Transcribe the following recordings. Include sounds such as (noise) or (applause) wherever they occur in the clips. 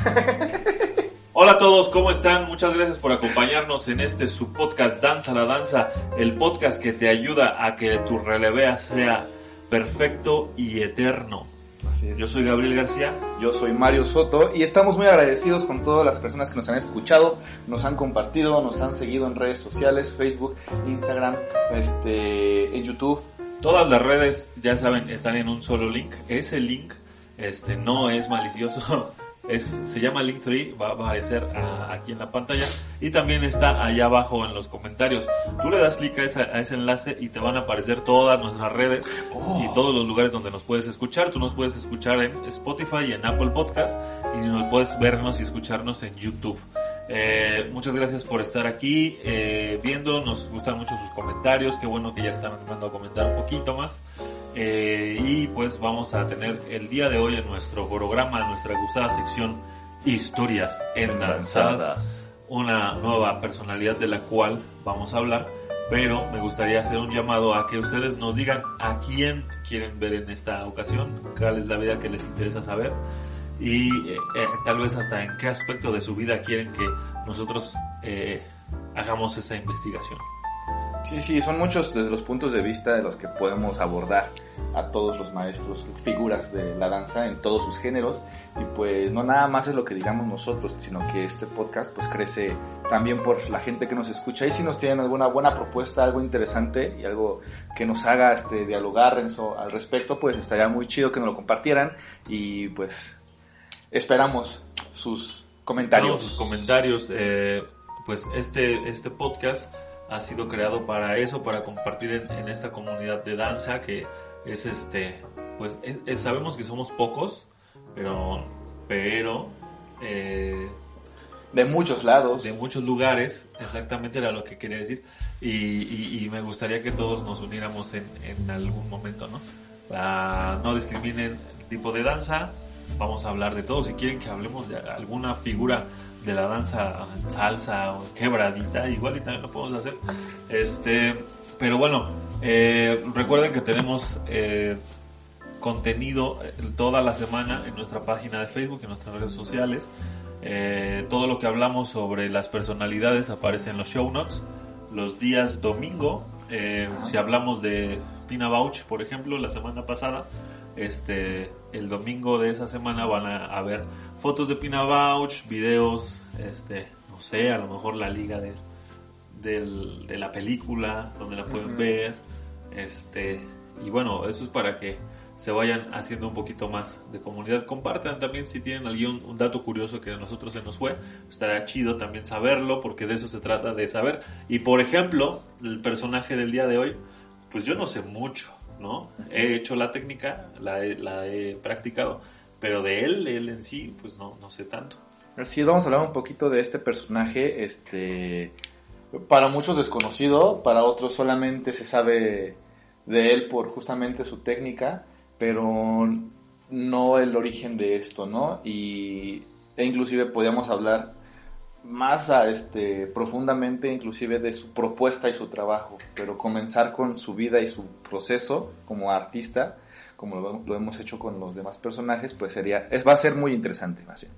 (laughs) Hola a todos, ¿cómo están? Muchas gracias por acompañarnos en este su podcast Danza la Danza, el podcast que te ayuda a que tu relevea sea perfecto y eterno. Así es. Yo soy Gabriel García. Yo soy Mario Soto y estamos muy agradecidos con todas las personas que nos han escuchado, nos han compartido, nos han seguido en redes sociales, Facebook, Instagram, este, en YouTube. Todas las redes, ya saben, están en un solo link. Ese link este, no es malicioso. (laughs) Es, se llama Link3, va a aparecer a- aquí en la pantalla y también está allá abajo en los comentarios. Tú le das clic a, ese enlace y te van a aparecer todas nuestras redes y todos los lugares donde nos puedes escuchar. Tú nos puedes escuchar en Spotify y en Apple Podcast y nos puedes vernos y escucharnos en YouTube. Eh, muchas gracias por estar aquí eh, viendo, nos gustan mucho sus comentarios, qué bueno que ya están animando a comentar un poquito más. Eh, y pues vamos a tener el día de hoy en nuestro programa, en nuestra gustada sección Historias endanzadas, una nueva personalidad de la cual vamos a hablar, pero me gustaría hacer un llamado a que ustedes nos digan a quién quieren ver en esta ocasión, cuál es la vida que les interesa saber y eh, eh, tal vez hasta en qué aspecto de su vida quieren que nosotros hagamos esa investigación. Sí, sí, son muchos desde los puntos de vista de los que podemos abordar a todos los maestros, figuras de la danza en todos sus géneros y pues no nada más es lo que digamos nosotros, sino que este podcast pues crece también por la gente que nos escucha y si nos tienen alguna buena propuesta, algo interesante y algo que nos haga este, dialogar en eso, al respecto, pues estaría muy chido que nos lo compartieran y pues esperamos sus comentarios. Tenemos sus comentarios. eh, pues este, este podcast ha sido creado para eso, para compartir en, en esta comunidad de danza que es este, pues es- es- sabemos que somos pocos, pero, pero eh, De muchos lados. de muchos lugares, exactamente era lo que quería decir, y, y- y me gustaría que todos nos uniéramos en, en algún momento, ¿no? Ah, no discriminen el tipo de danza, vamos a hablar de todo, si quieren que hablemos de alguna figura de la danza salsa o quebradita, igual y también lo podemos hacer, este, pero bueno, eh, recuerden que tenemos... eh, contenido eh, toda la semana en nuestra página de Facebook, en nuestras redes sociales. Eh, todo lo que hablamos sobre las personalidades aparece en los show notes. Los días domingo, si hablamos de Pina Bauch, por ejemplo, la semana pasada, este, el domingo de esa semana van a, ver fotos de Pina Bauch, videos, este, no sé, a lo mejor la liga de, del- de la película, donde la pueden ver, este, y bueno, eso es para que se vayan haciendo un poquito más de comunidad. Compartan también si tienen algún un dato curioso que a nosotros se nos fue. Estará chido también saberlo porque de eso se trata de saber. Y por ejemplo, el personaje del día de hoy, pues yo no sé mucho, ¿no? He hecho la técnica, la he, la he practicado, pero de él, él en sí, pues no, no sé tanto. Así vamos a hablar un poquito de este personaje, este, para muchos desconocido, para otros solamente se sabe de él por justamente su técnica, pero no el origen de esto, ¿no? Y e inclusive podíamos hablar más a, este, profundamente inclusive de su propuesta y su trabajo, pero comenzar con su vida y su proceso como artista, como lo, lo hemos hecho con los demás personajes, pues sería, es, va a ser muy interesante, bien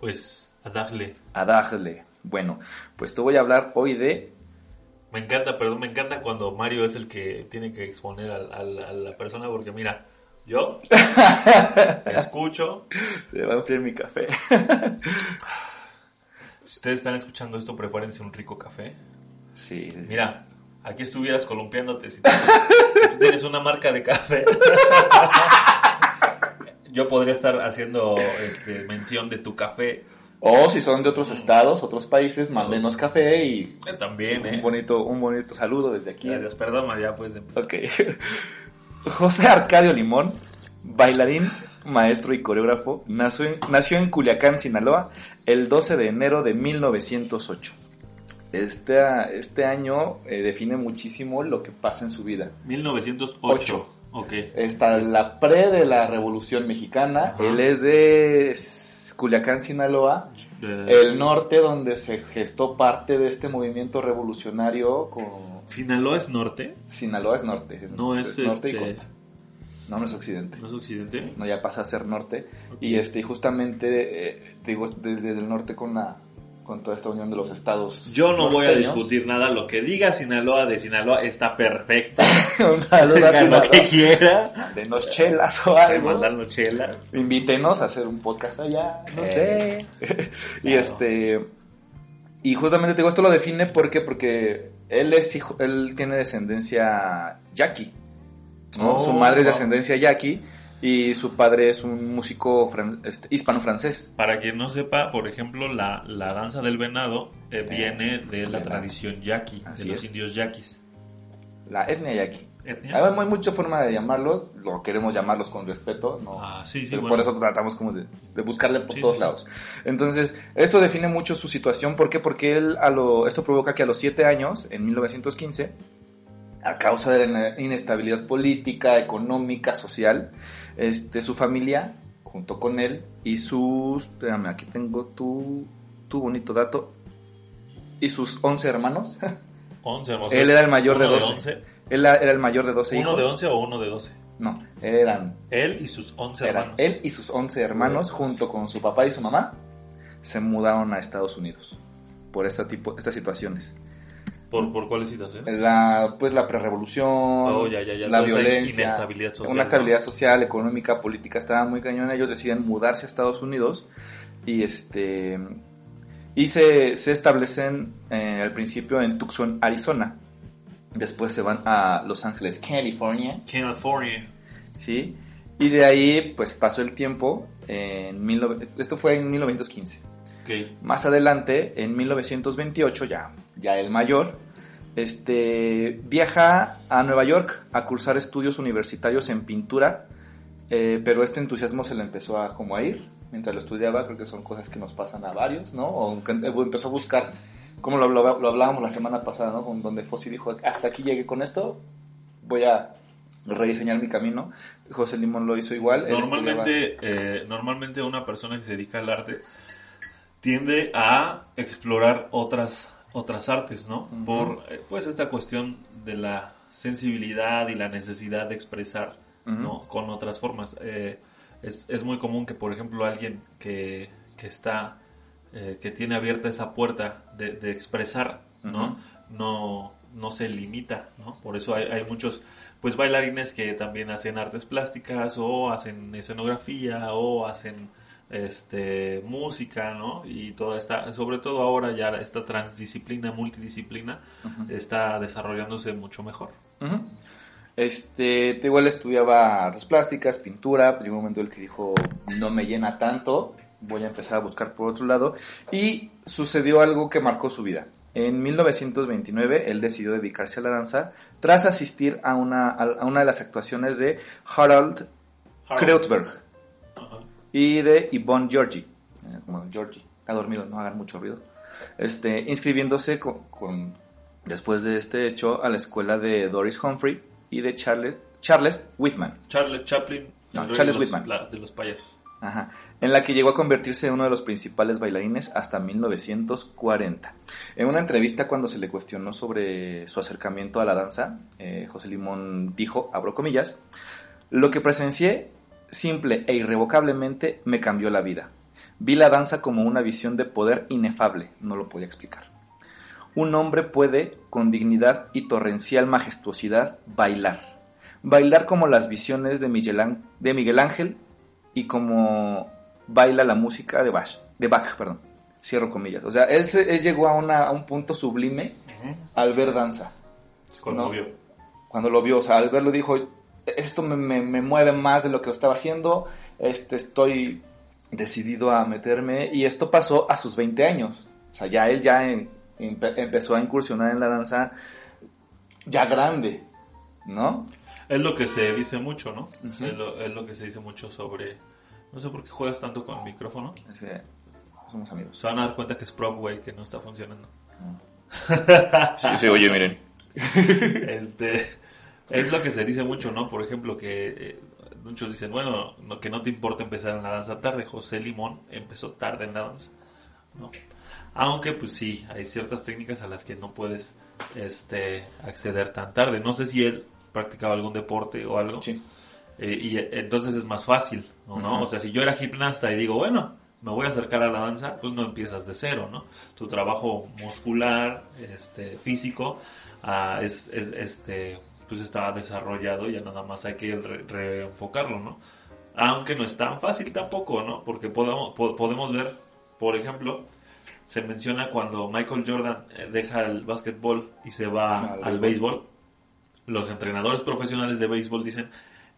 Pues a darle. a darle. Bueno, pues te voy a hablar hoy de... Me encanta, perdón, me encanta cuando Mario es el que tiene que exponer al- a, la persona porque mira, yo (laughs) escucho. Se va a enfriar mi café. (laughs) Si ustedes están escuchando esto, prepárense un rico café. Sí. Mira, aquí estuvieras columpiándote si tú, si tú tienes una marca de café. (laughs) Yo podría estar haciendo este, mención de tu café. O si son de otros estados, otros países, mándenos café y Eh, También, un ¿eh? bonito, un bonito saludo desde aquí. Gracias, perdón, ya pues. Ok. (laughs) José Arcadio Limón bailarín, maestro y coreógrafo, nació en, nació en Culiacán, Sinaloa, el 12 de enero de 1908. Este, este año eh, define muchísimo lo que pasa en su vida. 1908. Ocho. Ok. Está la pre de la Revolución Mexicana. Ajá. Él es de Culiacán, Sinaloa. El norte, donde se gestó parte de este movimiento revolucionario con... ¿Sinaloa es norte? Sinaloa es norte. No es, norte y este- costa. No, no es occidente. ¿No es occidente? No, ya pasa a ser norte. Y este, justamente, eh, digo, desde el norte con la con toda esta unión de los estados. Yo no voy a discutir nada. Lo que diga Sinaloa de Sinaloa está perfecto. (laughs) Un saludo (laughs) lo que quiera. Denos chelas o algo. mandarnos chelas. Invítenos a hacer un podcast allá, no Eh, sé. (laughs) y claro. este y justamente te digo esto lo define porque porque él es hijo, él tiene descendencia yaqui. ¿No? Oh, su madre es de ascendencia yaqui y su padre es un músico fran- este, hispano-francés. Para quien no sepa, por ejemplo, la, la danza del venado eh, Eh, viene de la tradición yaqui, Así de los es. indios yaquis. La etnia yaqui. ¿Etnia? Hay, mucha forma de llamarlo, lo queremos llamarlos con respeto, ¿no? Ah, sí, sí, Pero bueno. Por eso tratamos como de, de buscarle por Sí, todos lados. Entonces, esto define mucho su situación. ¿Por qué? Porque él a lo, esto provoca que a los 7 años, en 1915, a causa de la inestabilidad política, económica, social, este, su familia, junto con él y sus... Espérame, aquí tengo tu, tu bonito dato. Y sus 11 hermanos. (laughs) 11 hermosos. él era el mayor de Uno 12. Él era el mayor de 12 hijos. ¿Uno de 11 o uno de 12? No, eran Él y sus 11 Eran hermanos. él y sus 11 hermanos, junto con su papá y su mamá, se mudaron a Estados Unidos por este tipo, estas situaciones. ¿Por, ¿Por cuáles situaciones? La, pues la prerevolución, Oh, ya, ya, ya. la Entonces violencia, inestabilidad social, una estabilidad social, económica, política estaba muy cañona. Ellos deciden mudarse a Estados Unidos y este y se, se establecen eh, al principio en Tucson, Arizona. Después se van a Los Ángeles, California. California. ¿sí? Y de ahí, pues pasó el tiempo, en 19 esto fue en 1915. Más adelante, en 1928, ya, ya el mayor, este, viaja a Nueva York a cursar estudios universitarios en pintura, eh, pero este entusiasmo se le empezó a como a ir mientras lo estudiaba, creo que son cosas que nos pasan a varios, ¿no? O que empezó a buscar, como lo, hablábamos la semana pasada, ¿no? Con donde Fossi dijo, hasta aquí llegué con esto, voy a rediseñar mi camino. José Limón lo hizo igual. Normalmente, eh, normalmente una persona que se dedica al arte tiende a explorar otras, otras artes, ¿no? Por eh, pues esta cuestión de la sensibilidad y la necesidad de expresar. ¿no? Con otras formas. Eh, es, es muy común que, por ejemplo, alguien que, que está, eh, que tiene abierta esa puerta de, de expresar, ¿no? No, no se limita, ¿no? Por eso hay, hay muchos, pues, bailarines que también hacen artes plásticas o hacen escenografía o hacen este música, ¿no? Y toda esta, sobre todo ahora ya esta transdisciplina, multidisciplina está desarrollándose mucho mejor. Este, te igual estudiaba artes plásticas, pintura, llegó un momento en el que dijo, no me llena tanto, voy a empezar a buscar por otro lado, y sucedió algo que marcó su vida. En 1929, él decidió dedicarse a la danza tras asistir a una, a una de las actuaciones de Harald Kreutzberg Ajá. Y de Yvonne Georgi. Eh, Como Georgie, ha dormido, no hagan mucho ruido. Este, inscribiéndose con, con- después de este hecho a la escuela de Doris Humphrey y de Charles, Charles Whitman. Charles Chaplin, No, Charles de los- Whitman. la- de los payasos. Ajá, en la que llegó a convertirse en uno de los principales bailarines hasta 1940. En una entrevista cuando se le cuestionó sobre su acercamiento a la danza, eh, José Limón dijo, abro comillas, lo que presencié simple e irrevocablemente me cambió la vida. Vi la danza como una visión de poder inefable, no lo podía explicar. Un hombre puede, con dignidad y torrencial majestuosidad, bailar. Bailar como las visiones de Miguel, Ángel y como baila la música de Bach. De Bach perdón. Cierro comillas. O sea, él, se- él llegó a, una- a un punto sublime al ver danza. Cuando No. vio. Cuando lo vio, o sea, al verlo dijo, esto me, me- me mueve más de lo que lo estaba haciendo, este, estoy decidido a meterme y esto pasó a sus 20 años. O sea, ya él ya en- empe- empezó a incursionar en la danza ya grande, ¿no? Es lo que se dice mucho, ¿no? Es, lo, es lo que se dice mucho sobre... No sé por qué juegas tanto con el micrófono. Es que somos amigos. Se van a dar cuenta que es prop, güey, que no está funcionando. Sí, sí, oye, miren. (laughs) este es lo que se dice mucho, ¿no? Por ejemplo, que eh, muchos dicen, bueno, no, que no te importa empezar en la danza tarde. José Limón empezó tarde en la danza, ¿no? Aunque, pues sí, hay ciertas técnicas a las que no puedes este, acceder tan tarde. No sé si él practicaba algún deporte o algo. Sí. Eh, y eh, entonces es más fácil, ¿no? ¿no? Ujú. O sea, si yo era gimnasta y digo, bueno, me voy a acercar a la danza, pues no empiezas de cero, ¿no? Tu trabajo muscular, este, físico, ah, es, es, este, pues está desarrollado y ya nada más hay que re- reenfocarlo, ¿no? Aunque no es tan fácil tampoco, ¿no? Porque podemos, po- podemos ver, por ejemplo, se menciona cuando Michael Jordan eh, deja el básquetbol y se va Al al béisbol. béisbol, los entrenadores profesionales de béisbol dicen,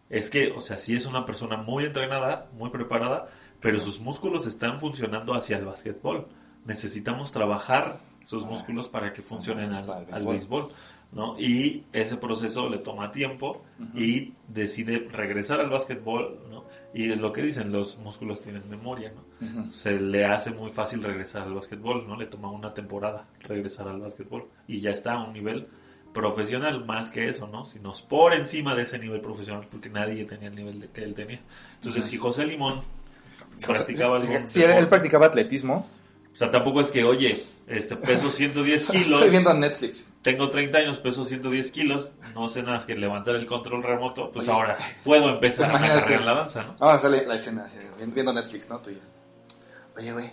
es que, o sea, sí es una persona muy entrenada, muy preparada, pero sus músculos están funcionando hacia el básquetbol. Necesitamos trabajar sus músculos para que funcionen al, al béisbol. ¿No? Y ese proceso le toma tiempo y decide regresar al básquetbol, ¿no? Y es lo que dicen, los músculos tienen memoria, ¿no? Se le hace muy fácil regresar al básquetbol, ¿no? Le toma una temporada regresar al básquetbol y ya está a un nivel profesional más que eso, ¿no? Sino por encima de ese nivel profesional porque nadie tenía el nivel que él tenía. Entonces, si José Limón practicaba algún él, él deporte, practicaba atletismo. o sea, tampoco es que, oye, este peso 110 (laughs) kilos, Estoy viendo en Netflix. tengo 30 años, peso 110 kilos, no sé nada más que levantar el control remoto, pues Oye. ahora puedo empezar a Imagínate. cargar la danza, ¿no? Vamos a hacerle la escena, viendo Netflix, ¿no? Tuya. Oye, güey.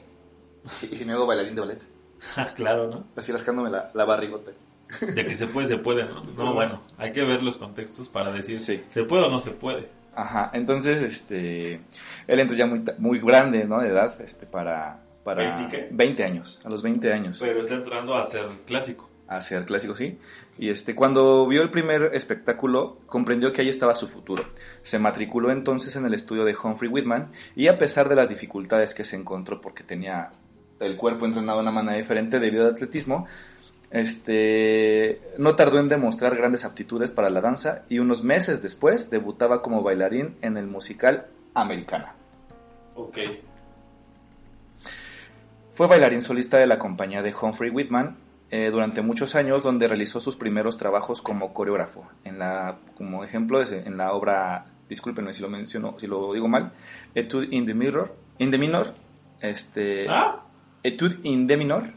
(laughs) ¿Y si me hago bailarín de ballet? (laughs) claro, ¿no? Así rascándome la, la barrigota. De que se puede, se puede, ¿no? No, bueno, hay que ver los contextos para decir, Sí. ¿se puede o no se puede? Ajá, entonces, este, él entró ya muy, muy grande, ¿no? De edad, este, para, para ¿Veinte qué? 20 años, a los 20 años, Pero está entrando a ser clásico. a ser clásico, sí. Y este, cuando vio el primer espectáculo, comprendió que ahí estaba su futuro. Se matriculó entonces en el estudio de Humphrey Whitman y a pesar de las dificultades que se encontró porque tenía el cuerpo entrenado de una manera diferente debido al atletismo, este, no tardó en demostrar grandes aptitudes para la danza y unos meses después debutaba como bailarín en el musical Americana. Ok. Fue bailarín solista de la compañía de Humphrey Whitman eh, durante muchos años, donde realizó sus primeros trabajos como coreógrafo. En la, como ejemplo, en la obra, discúlpenme si lo menciono, si lo digo mal, Etude in the Mirror, in the Minor, este, ¿Ah? Etude in the Minor,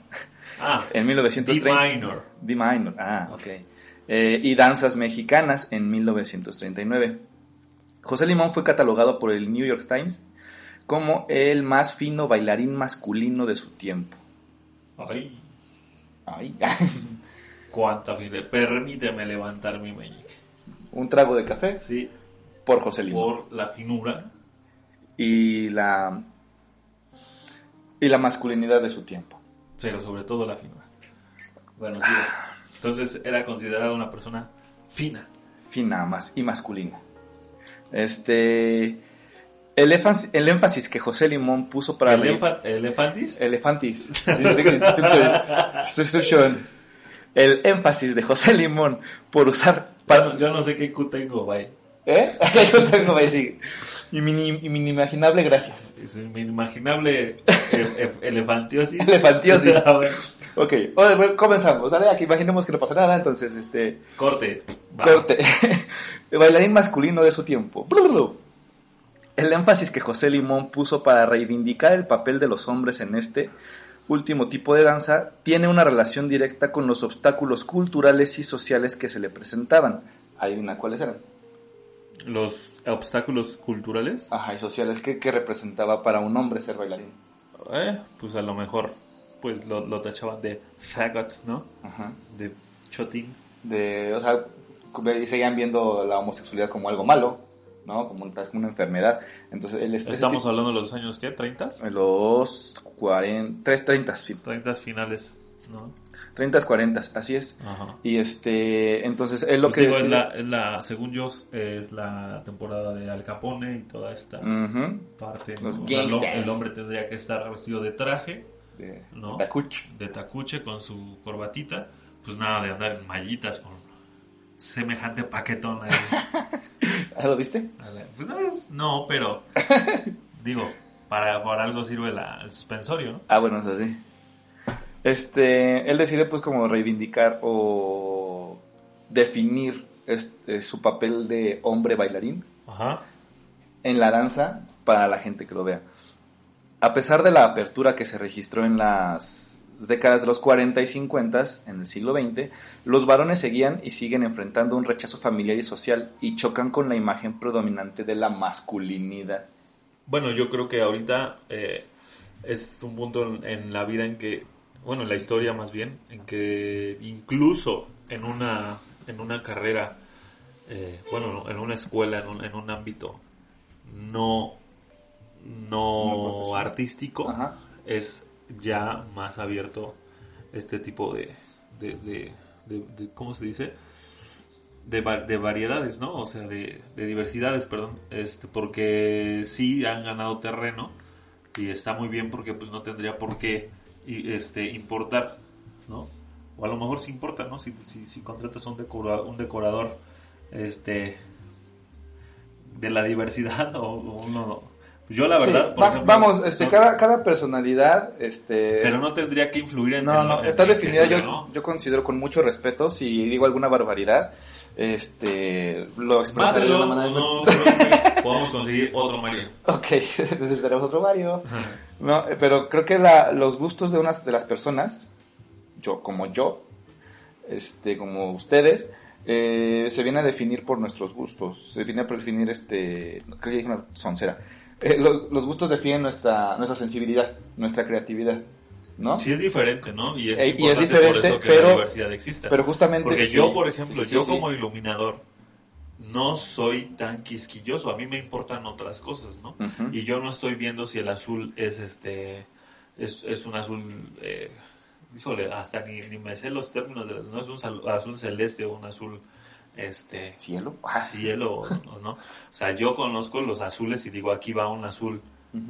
Ah, (laughs) en D 1930. minor. D minor, ah, ok. Eh, y Danzas Mexicanas en 1939. José Limón fue catalogado por el New York Times como el más fino bailarín masculino de su tiempo. Ay, Ay. (laughs) cuánta fila. Permíteme levantar mi meñique. Un trago de café Sí, por José Limón. por la finura. Y la y la masculinidad de su tiempo. pero sobre todo la finura. Bueno, sí. Entonces era considerada una persona fina. Fina más y masculina. Este el, énfasis, el énfasis que José Limón puso para ¿El elefantis? (laughs) Elefantis. Instruction. El énfasis de José Limón por usar. Yo Para, no, yo no sé qué Q tengo, bye. ¿Eh? (laughs) Yo tengo ahí, sí. Y mi, y mi inimaginable gracias. Es mi inimaginable e- e- elefantiosis. (laughs) Elefantiosis. Ok, bueno, comenzamos. Ahora que imaginemos que no pasa nada, entonces, este. corte. Corte. El bailarín masculino de su tiempo. El énfasis que José Limón puso para reivindicar el papel de los hombres en este último tipo de danza tiene una relación directa con los obstáculos culturales y sociales que se le presentaban. Una, ¿cuáles eran? Los obstáculos culturales. Ajá, y sociales que, que representaba para un hombre ser bailarín. Eh, pues a lo mejor pues lo, lo tachaban de faggot, ¿no? Ajá. De chotín. De, o sea, seguían viendo la homosexualidad como algo malo, ¿no? Como, un- como una enfermedad. Entonces, el ese Estamos tipo- hablando de los años, ¿qué? ¿30? En los 40, 3, 30, sí. 30 finales, ¿no? 30, 40, así es. Ajá. Y este, entonces, es lo Pues que digo, es decide- la, es la, según yo, es la temporada de Al Capone y toda esta Ujú, parte. ¿no? Los O sea, gangsters. el hombre tendría que estar vestido de traje, de, ¿no? de Tacuch. de tacuche con su corbatita, pues nada de andar en mallitas con semejante paquetón ahí. (laughs) (laughs) ¿Lo viste? Pues no, pero (laughs) digo, para, para algo sirve la, el suspensorio, ¿no? Ah, bueno, es así. Este, él decide pues como reivindicar o definir este, su papel de hombre bailarín Ajá. en la danza para la gente que lo vea. A pesar de la apertura que se registró en las décadas de los 40 y 50 en el siglo XX, los varones seguían y siguen enfrentando un rechazo familiar y social y chocan con la imagen predominante de la masculinidad. Bueno, yo creo que ahorita eh, es un punto en, en la vida en que, bueno, en la historia más bien, en que incluso en una, en una carrera, eh, bueno, en una escuela, en un, en un ámbito no, No artístico, Ajá. es ya más abierto este tipo de, de, de- ¿cómo se dice? De, de variedades, ¿no? O sea, de, de diversidades, perdón. Este, porque sí han ganado terreno y está muy bien porque pues no tendría por qué este, importar, ¿no? O a lo mejor sí importa, ¿no? Si, si, si contratas un, decora- un decorador este, de la diversidad (laughs) o, o uno... Yo la verdad, Sí, por va- ejemplo, vamos, este, no- cada, cada personalidad, este, pero no tendría que influir en No, en- no, está definida, yo, ¿no? yo considero con mucho respeto, si digo alguna barbaridad, este, lo expresaré de una manera... no, seguramente (laughs) podemos conseguir otro Mario. Ok, (laughs) necesitaremos otro Mario. No, pero creo que la- los gustos de unas de las personas, yo como yo, este, como ustedes, eh, se viene a definir por nuestros gustos. Se viene a definir, este, creo que dije una soncera. Eh, los, los gustos definen nuestra, nuestra sensibilidad, nuestra creatividad, ¿no? Sí es diferente, ¿no? Y es, Eh, y es importante diferente, por eso que pero- la diversidad exista. Pero justamente... Porque sí, yo, por ejemplo, sí, sí, yo como iluminador no soy tan quisquilloso. A mí me importan otras cosas, ¿no? Y yo no estoy viendo si el azul es este es, es un azul eh, híjole, hasta ni, ni me sé los términos de no es un azul celeste o un azul este ¿Cielo? (laughs) Cielo o no. O sea, yo conozco los azules y digo, aquí va un azul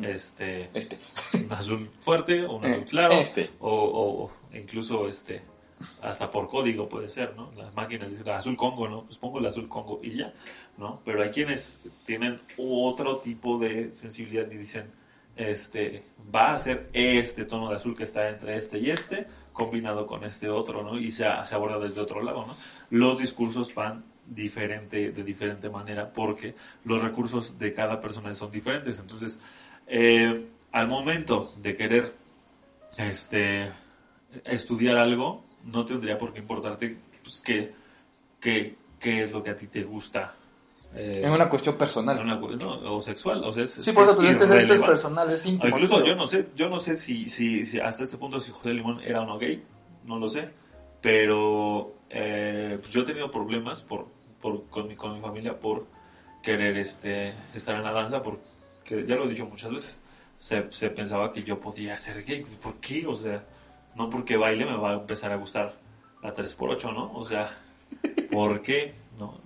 este Este. un azul fuerte o un Eh, azul claro este. o, o- o incluso este hasta por código puede ser, ¿no? Las máquinas dicen azul Congo, ¿no? Pues pongo el azul Congo y ya, ¿no? Pero hay quienes tienen otro tipo de sensibilidad y dicen, este, va a ser este tono de azul que está entre este y este, combinado con este otro, ¿no? Y se, aborda desde otro lado, ¿no? Los discursos van diferente, de diferente manera, porque los recursos de cada persona son diferentes. Entonces, eh, al momento de querer este estudiar algo, no tendría por qué importarte pues, qué, qué es lo que a ti te gusta. Eh, Es una cuestión personal. una no, o sexual, o sea, es, Sí, por eso, pues, es que esto es personal, es O íntimo. incluso pero- yo no sé, yo no sé si, si, si hasta este punto si José Limón era o no gay, no lo sé, pero eh, pues yo he tenido problemas por, por, con, mi, con mi familia por querer este, estar en la danza, porque ya lo he dicho muchas veces, se, se pensaba que yo podía ser gay, ¿por qué? O sea, no porque baile me va a empezar a gustar la 3x8, ¿no? O sea, ¿por qué? No,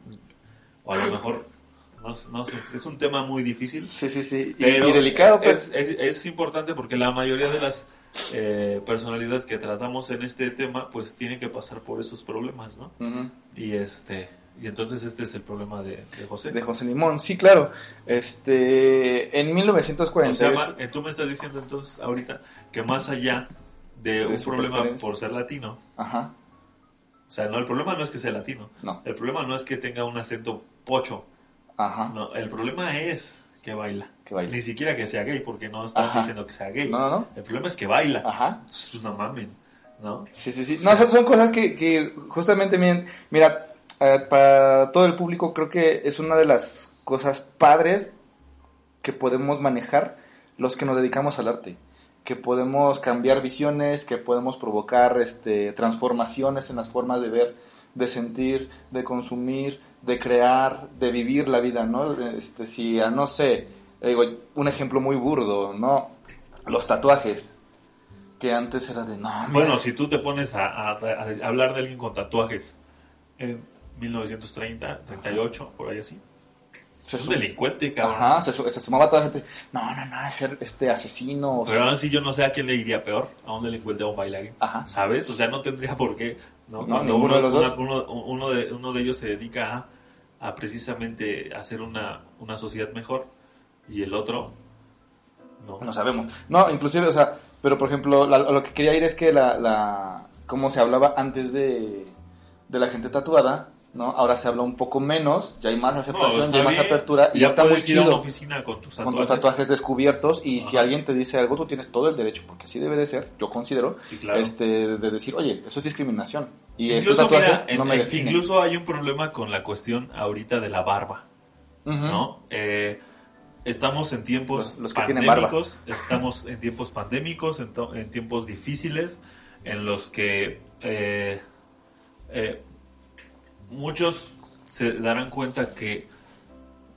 o a lo mejor, no, no sé, es un tema muy difícil. Sí, sí, sí. Y, Pero y delicado, pues. es, es, es importante porque la mayoría de las eh, personalidades que tratamos en este tema, pues tienen que pasar por esos problemas, ¿no? Ujú. Y este, y entonces este es el problema de, de José. De José Limón, sí, claro. Este, en o 1948. sea, ma- eh, tú me estás diciendo entonces ahorita que más allá de, De un problema por ser latino, Ajá, o sea, no, el problema no es que sea latino, no, el problema no es que tenga un acento pocho, ajá. no, el problema es que baila. Que baila. Ni siquiera que sea gay, porque no están Ajá. diciendo que sea gay. No, no, no. El problema es que baila. Ajá. Pues no mamen, ¿no? Sí, sí, sí. No, son, son cosas que, que justamente, miren, mira, eh, para todo el público creo que es una de las cosas padres que podemos manejar los que nos dedicamos al arte. Que podemos cambiar visiones, que podemos provocar este, transformaciones en las formas de ver, de sentir, de consumir, de crear, de vivir la vida, ¿no? Este, si, no sé, digo, un ejemplo muy burdo, ¿no? Los tatuajes. Que antes era de, no, Bueno, si tú te pones a hablar de alguien con tatuajes en 1930, 38, por ahí así, se es un delincuente, cabrón. Ajá, se, se sumaba toda la gente. No, no, no, es ser este asesino. Pero ahora sí yo no sé a quién le iría peor, a un delincuente o un bailarín. Ajá. ¿Sabes? O sea, no tendría por qué ¿no? No, ninguno uno, de los dos. uno, uno de, uno de ellos se dedica a, a precisamente hacer una, una sociedad mejor y el otro no. No sabemos. No, inclusive, o sea, pero por ejemplo, la- lo que quería ir es que la, la como se hablaba antes de, de la gente tatuada, ¿no? Ahora se habla un poco menos, ya hay más aceptación, No, ya hay más apertura y ya está muy puedes ir a una chido oficina con tus con tatuajes. tus tatuajes descubiertos y si alguien te dice algo, tú tienes todo el derecho, porque así debe de ser, yo considero, claro. este, de decir, oye, eso es discriminación y este Incluso, tatuaje mira, no en- me en- define. incluso hay un problema con la cuestión ahorita de la barba. ¿no? Eh, estamos en tiempos Los- los que tienen barba. pandémicos, estamos en tiempos pandémicos, en, en tiempos difíciles, en los que eh, eh, muchos se darán cuenta que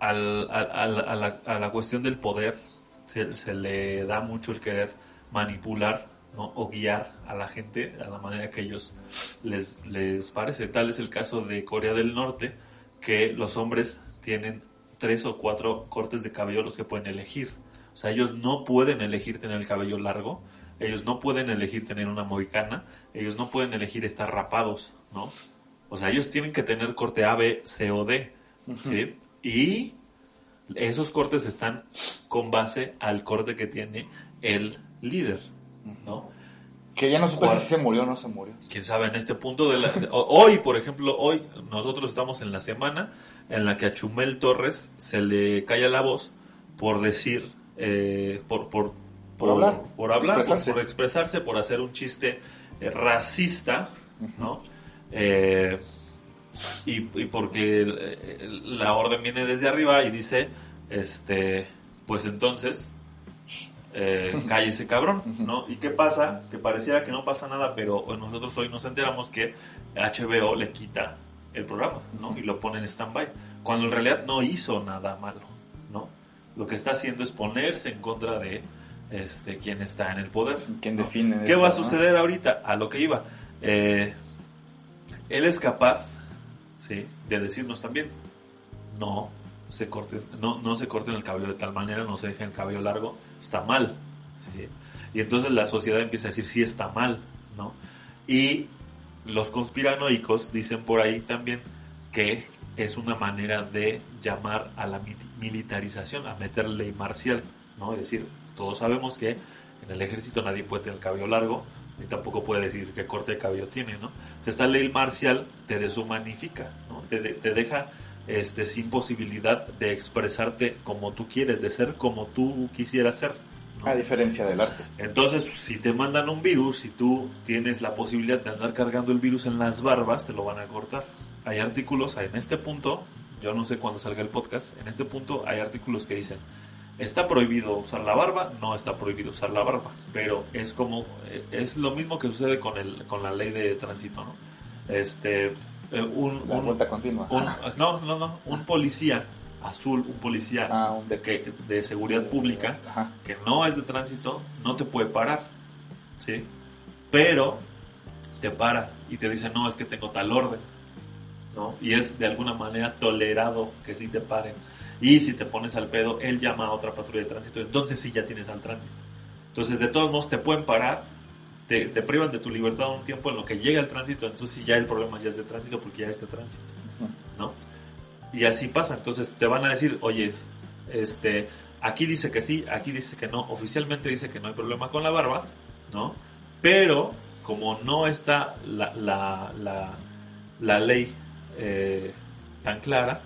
al- al- al- a, la, a la cuestión del poder se, se le da mucho el querer manipular ¿no? o guiar a la gente a la manera que ellos les, les parece. Tal es el caso de Corea del Norte, que los hombres tienen tres o cuatro cortes de cabello los que pueden elegir. O sea, ellos no pueden elegir tener el cabello largo, ellos no pueden elegir tener una mohicana, ellos no pueden elegir estar rapados, ¿no? O sea, ellos tienen que tener corte A, B, C o D. ¿sí? Y esos cortes están con base al corte que tiene el líder, ¿no? Que ya no supe si se murió o no se murió. quién sabe, en este punto de la... hoy, por ejemplo, hoy nosotros estamos en la semana en la que a Chumel Torres se le calla la voz por decir, eh, por, por, Por hablar, por, hablar, por- expresarse. por expresarse, por hacer un chiste eh, racista, ¿no? Eh, y, y porque la orden viene desde arriba y dice, este, pues entonces, eh, (laughs) cállese cabrón, ¿no? ¿Y qué pasa? Que pareciera que no pasa nada, pero nosotros hoy nos enteramos que HBO le quita el programa, ¿no? Y lo pone en stand-by, cuando en realidad no hizo nada malo, ¿no? Lo que está haciendo es ponerse en contra de este quien está en el poder. ¿Quién ¿no? define ¿Qué esto, va a no? suceder ahorita? A lo que iba. Eh, él es capaz, ¿sí? De decirnos también, no se corten, no, no se corten el cabello de tal manera, no se dejen el cabello largo, está mal, ¿sí? Y entonces la sociedad empieza a decir, sí está mal, ¿no? Y los conspiranoicos dicen por ahí también que es una manera de llamar a la mi- militarización, a meter ley marcial, ¿no? Es decir, todos sabemos que en el ejército nadie puede tener el cabello largo, ni tampoco puede decir qué corte de cabello tiene, ¿no? Esta ley marcial te deshumanifica, ¿no? Te, te deja este, sin posibilidad de expresarte como tú quieres, de ser como tú quisieras ser. ¿no? A diferencia del arte. Entonces, si te mandan un virus, si tú tienes la posibilidad de andar cargando el virus en las barbas, te lo van a cortar. Hay artículos, en este punto, yo no sé cuándo salga el podcast, en este punto hay artículos que dicen, está prohibido usar la barba, no está prohibido usar la barba, pero es como, eh, es lo mismo que sucede con, el, con la ley de tránsito, ¿no? Este, eh, un, La un- vuelta continua. un- no, no, no, un policía azul, un policía Ah, un de, que, de seguridad pública, Ajá. que no es de tránsito, no te puede parar, ¿sí? Pero te para y te dice, no, es que tengo tal orden, ¿no? Y es de alguna manera tolerado que sí te paren. Y si te pones al pedo, él llama a otra patrulla de tránsito, entonces sí ya tienes al tránsito. Entonces, de todos modos, te pueden parar, te, te privan de tu libertad un tiempo en lo que llega el tránsito, entonces ya el problema ya es de tránsito porque ya es de tránsito, ¿no? Y así pasa, entonces te van a decir, oye, este, aquí dice que sí, aquí dice que no, oficialmente dice que no hay problema con la barba, ¿no? Pero como no está la, la, la, la ley eh, tan clara,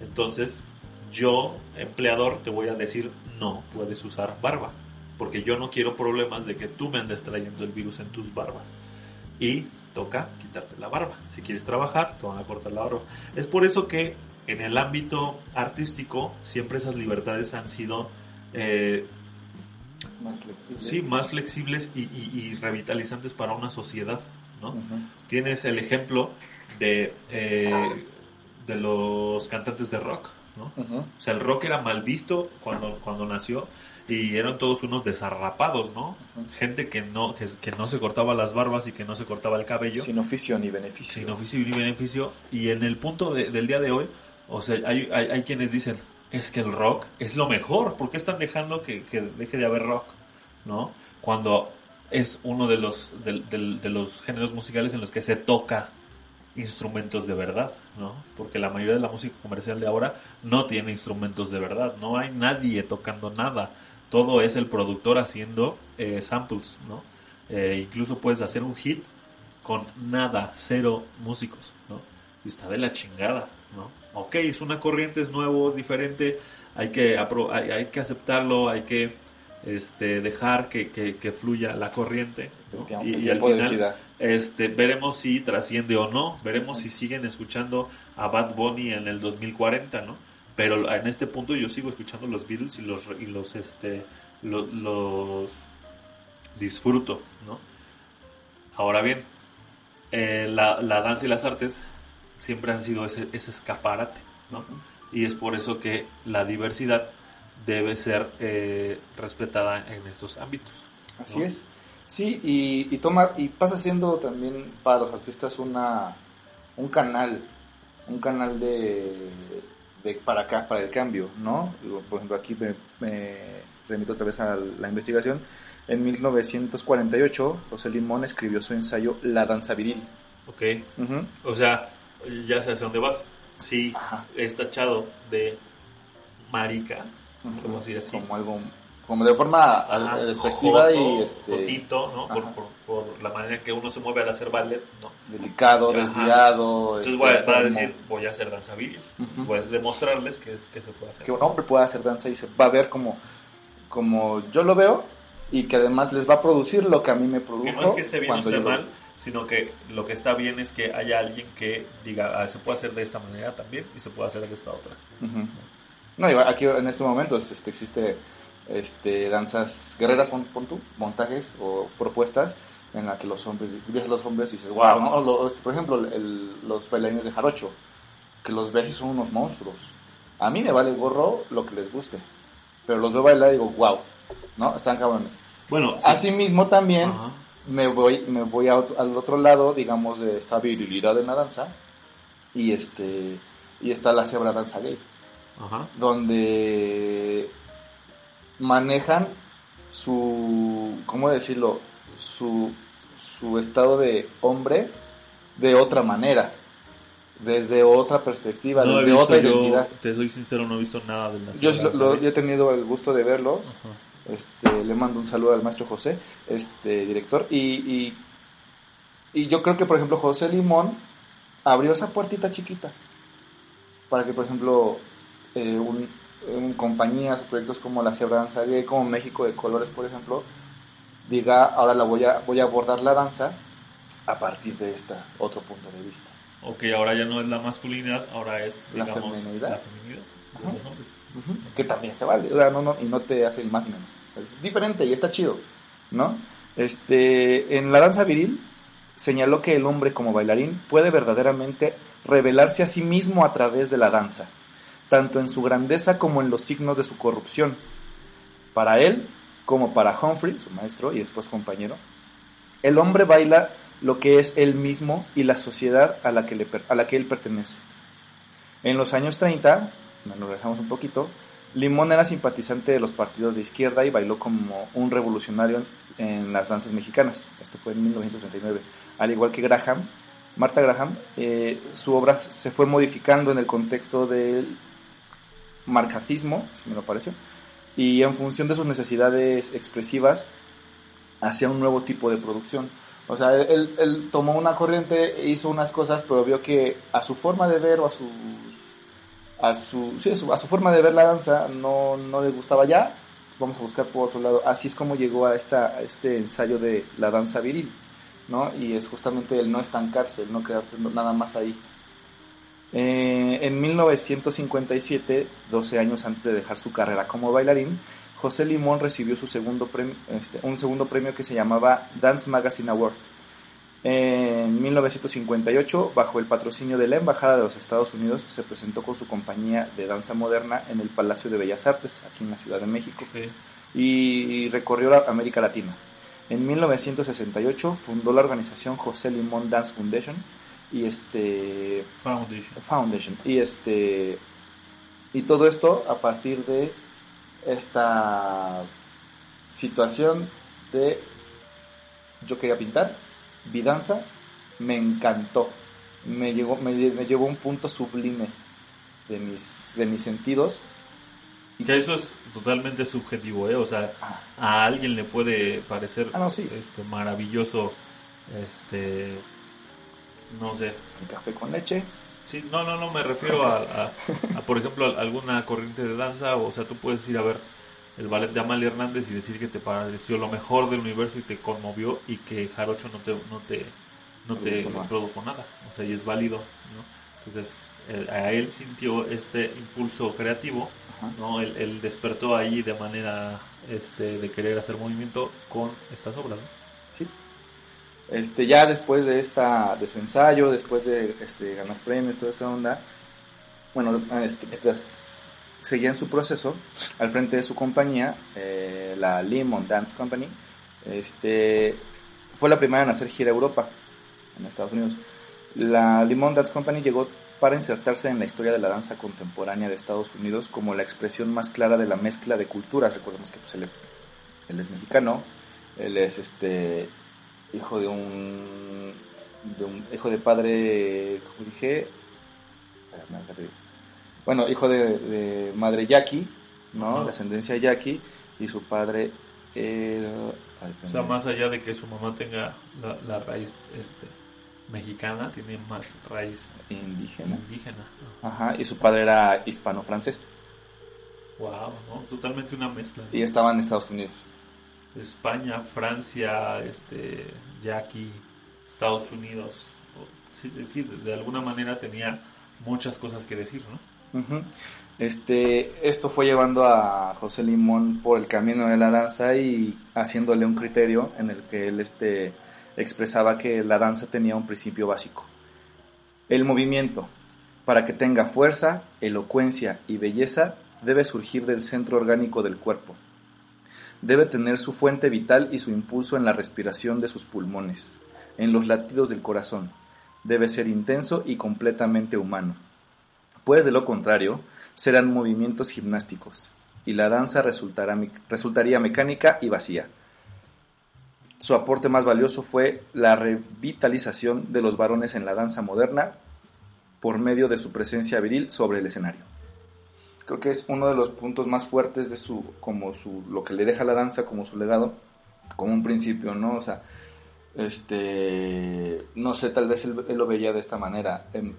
entonces yo, empleador, te voy a decir, no puedes usar barba, porque yo no quiero problemas de que tú me andes trayendo el virus en tus barbas. Y toca quitarte la barba. Si quieres trabajar, te van a cortar la barba. Es por eso que en el ámbito artístico siempre esas libertades han sido eh, Más flexible. sí, más flexibles y, y- y revitalizantes para una sociedad, ¿no? Tienes el ejemplo de, eh, de los cantantes de rock, O sea, el rock era mal visto cuando, cuando nació y eran todos unos desarrapados, ¿no? Gente que no, que, que no se cortaba las barbas y que no se cortaba el cabello Sin oficio ni beneficio. sin oficio ni beneficio. Y en el punto de- del día de hoy, o sea, hay, hay, hay quienes dicen, es que el rock es lo mejor, ¿por qué están dejando que, que deje de haber rock? ¿No? Cuando es uno de los, de, de- de los géneros musicales en los que se toca instrumentos de verdad, ¿no? Porque la mayoría de la música comercial de ahora no tiene instrumentos de verdad, no hay nadie tocando nada, todo es el productor haciendo eh, samples, ¿no? Eh, incluso puedes hacer un hit con nada, cero músicos, ¿no? Y está de la chingada, ¿no? Ok, es una corriente, es nuevo, es diferente, hay que, apro- hay, hay que aceptarlo, hay que este, dejar que, que- que fluya la corriente, Y, y al final. Este, veremos si trasciende o no, veremos si siguen escuchando a Bad Bunny en el 2040, ¿no? Pero en este punto yo sigo escuchando los Beatles y los y los este lo- los, disfruto, ¿no? Ahora bien, eh, la, la danza y las artes siempre han sido ese, ese escaparate, ¿no? Y es por eso que la diversidad debe ser eh, respetada en estos ámbitos. Así ¿no? es. Sí, y, y toma y pasa siendo también para los artistas una un canal, un canal de, de para acá, para el cambio, ¿no? Por ejemplo, aquí me, me remito otra vez a la investigación. En 1948, José Limón escribió su ensayo La danza viril. Ok. O sea, ya sé hacia dónde vas. Sí, Ajá. es tachado de marica, podemos decir así. Como algo, como de forma Ajá, despectiva joto, y este, jotito, ¿no? Por, por, por la manera en que uno se mueve al hacer ballet, ¿no? delicado, Ajá. desviado. Entonces este, voy a, voy a decir, voy a hacer danza viril. Ujú. Voy a demostrarles que, que se puede hacer. que un hombre pueda hacer danza y se va a ver como, como yo lo veo y que además les va a producir lo que a mí me produjo. Que no es que esté bien o esté mal, sino que lo que está bien es que haya alguien que diga, ah, se puede hacer de esta manera también y se puede hacer de esta otra. Ujú. No, igual aquí en este momento este, existe este, danzas guerreras, pon, pon tú, montajes o propuestas en la que los hombres, ves a los hombres y dices, wow, ¿no? Los- por ejemplo, el- los bailarines de jarocho, que los ves y son unos monstruos. A mí me vale gorro lo que les guste, pero los veo bailar y digo, wow, ¿no? Están cabrones. Bueno, sí. Asimismo también Ajá. me voy, me voy a otro- al otro lado, digamos, de esta virilidad en la danza y este y está la cebra danza gay, Ajá. donde manejan su, ¿cómo decirlo? Su, su estado de hombre de otra manera, desde otra perspectiva, No desde otra yo, identidad. te soy sincero, no he visto nada del Yo, nacional. lo- ¿sabes? yo he tenido el gusto de verlos Ajá. este, le mando un saludo al maestro José, este director, y, y, y yo creo que, por ejemplo, José Limón abrió esa puertita chiquita para que, por ejemplo, eh, un, un compañías, proyectos como la Cebra Danza Gay, como México de Colores, por ejemplo, diga, ahora la voy a, voy a abordar la danza a partir de este otro punto de vista. Ok, ahora ya no es la masculinidad, ahora es, La digamos, feminidad. la feminidad de los hombres. Ujú, que también se vale, o sea, no, no, y no te hace el más ni menos. O sea, Es diferente y está chido, ¿no? Este, en la danza viril señaló que el hombre como bailarín puede verdaderamente revelarse a sí mismo a través de la danza, tanto en su grandeza como en los signos de su corrupción. Para él, como para Humphrey, su maestro y después compañero, el hombre baila lo que es él mismo y la sociedad a la que, él pertenece. En los años 30, nos regresamos un poquito, Limón era simpatizante de los partidos de izquierda y bailó como un revolucionario en las danzas mexicanas. Esto fue en 1939. Al igual que Graham, Marta Graham, eh, su obra se fue modificando en el contexto del marcacismo, si me lo parece, y en función de sus necesidades expresivas hacia un nuevo tipo de producción. O sea, él, tomó una corriente, hizo unas cosas, pero vio que a su forma de ver o a su a su, sí, a su, forma de ver la danza no, no le gustaba ya, vamos a buscar por otro lado. Así es como llegó a, esta, este ensayo de la danza viril, ¿no? Y es justamente el no estancarse, el no quedarte nada más ahí. Eh, en 1957, 12 años antes de dejar su carrera como bailarín, José Limón recibió su segundo premio, este, un segundo premio que se llamaba Dance Magazine Award. En 1958, bajo el patrocinio de la Embajada de los Estados Unidos, se presentó con su compañía de danza moderna en el Palacio de Bellas Artes, aquí en la Ciudad de México, y recorrió la América Latina. En 1968 fundó la organización José Limón Dance Foundation y este Foundation. Foundation y este y todo esto a partir de esta situación de yo quería pintar, vi danza, me encantó. Me, llegó, me, me llevó a un punto sublime de mis, de mis sentidos. Que eso es totalmente subjetivo, ¿eh? O sea, a alguien le puede parecer Ah, no, sí. este, maravilloso, este, no sé. El café con leche. Sí, no, no, no, me refiero a, a- a, por ejemplo, a alguna corriente de danza, o sea, tú puedes ir a ver el ballet de Amalia Hernández y decir que te pareció lo mejor del universo y te conmovió y que Jarocho no te, no te, no te Produjo nada. produjo nada, o sea, y es válido, ¿no? Entonces, él- a él sintió este impulso creativo, Ajá. ¿no? Él, él despertó ahí de manera, este, de querer hacer movimiento con estas obras, ¿no? Este, ya después de esta, de ensayo, después de este, ganar premios, toda esta onda, bueno, este, su proceso, al frente de su compañía, eh, la Lemon Dance Company, este, fue la primera en hacer gira a Europa, en Estados Unidos. La Lemon Dance Company llegó para insertarse en la historia de la danza contemporánea de Estados Unidos como la expresión más clara de la mezcla de culturas. Recordemos que pues, él, es, él es mexicano, él es este hijo de un, de un hijo de padre, como dije, bueno, hijo de, de madre yaqui, ¿no? De ascendencia yaqui y su padre era, ay, O sea, más allá de que su mamá tenga la, la raíz este, mexicana, tiene más raíz indígena. indígena. Ajá, y su padre era hispano-francés Wow, ¿no? Totalmente una mezcla. y estaba en Estados Unidos. España, Francia, este, Jackie, Estados Unidos. De alguna manera tenía muchas cosas que decir, ¿no? Este, esto fue llevando a José Limón por el camino de la danza y haciéndole un criterio en el que él este, expresaba que la danza tenía un principio básico. El movimiento, para que tenga fuerza, elocuencia y belleza, debe surgir del centro orgánico del cuerpo. Debe tener su fuente vital y su impulso en la respiración de sus pulmones, en los latidos del corazón. Debe ser intenso y completamente humano pues de lo contrario serán movimientos gimnásticos y la danza resultará resultaría mecánica y vacía. Su aporte más valioso fue la revitalización de los varones en la danza moderna por medio de su presencia viril sobre el escenario. Creo que es uno de los puntos más fuertes de su, como su, lo que le deja la danza como su legado, como un principio, ¿no? O sea, este, no sé, tal vez él, él lo veía de esta manera. Em,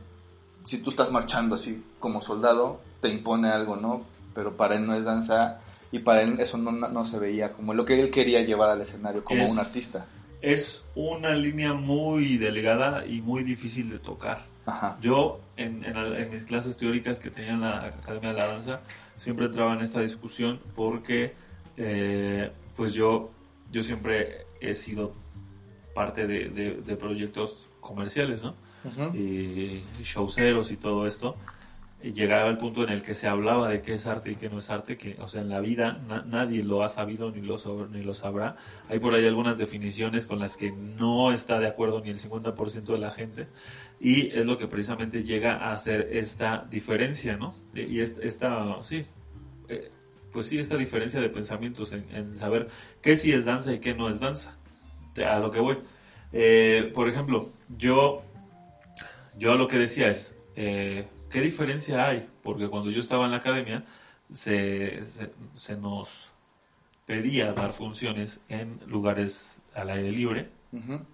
si tú estás marchando así como soldado, te impone algo, ¿no? Pero para él no es danza y para él eso no, no se veía como lo que él quería llevar al escenario como Es- un artista. Es una línea muy delgada y muy difícil de tocar. Ajá. Yo, en, en, en mis clases teóricas que tenía en la Academia de la Danza, siempre entraba en esta discusión porque, eh, pues yo, yo siempre he sido parte de, de- de proyectos comerciales, ¿no? Ujú. y showceros y todo esto, y llegaba al punto en el que se hablaba de qué es arte y qué no es arte, que, o sea, en la vida na- nadie lo ha sabido ni lo, ni lo sabrá. Hay por ahí algunas definiciones con las que no está de acuerdo ni el 50% de la gente, y es lo que precisamente llega a hacer esta diferencia, ¿no? Y es- esta, sí, eh, pues sí, esta diferencia de pensamientos en, en saber qué sí es danza y qué no es danza. A lo que voy. Eh, por ejemplo, yo yo lo que decía es, eh, ¿qué diferencia hay? Porque cuando yo estaba en la academia, se, se, se nos pedía dar funciones en lugares al aire libre.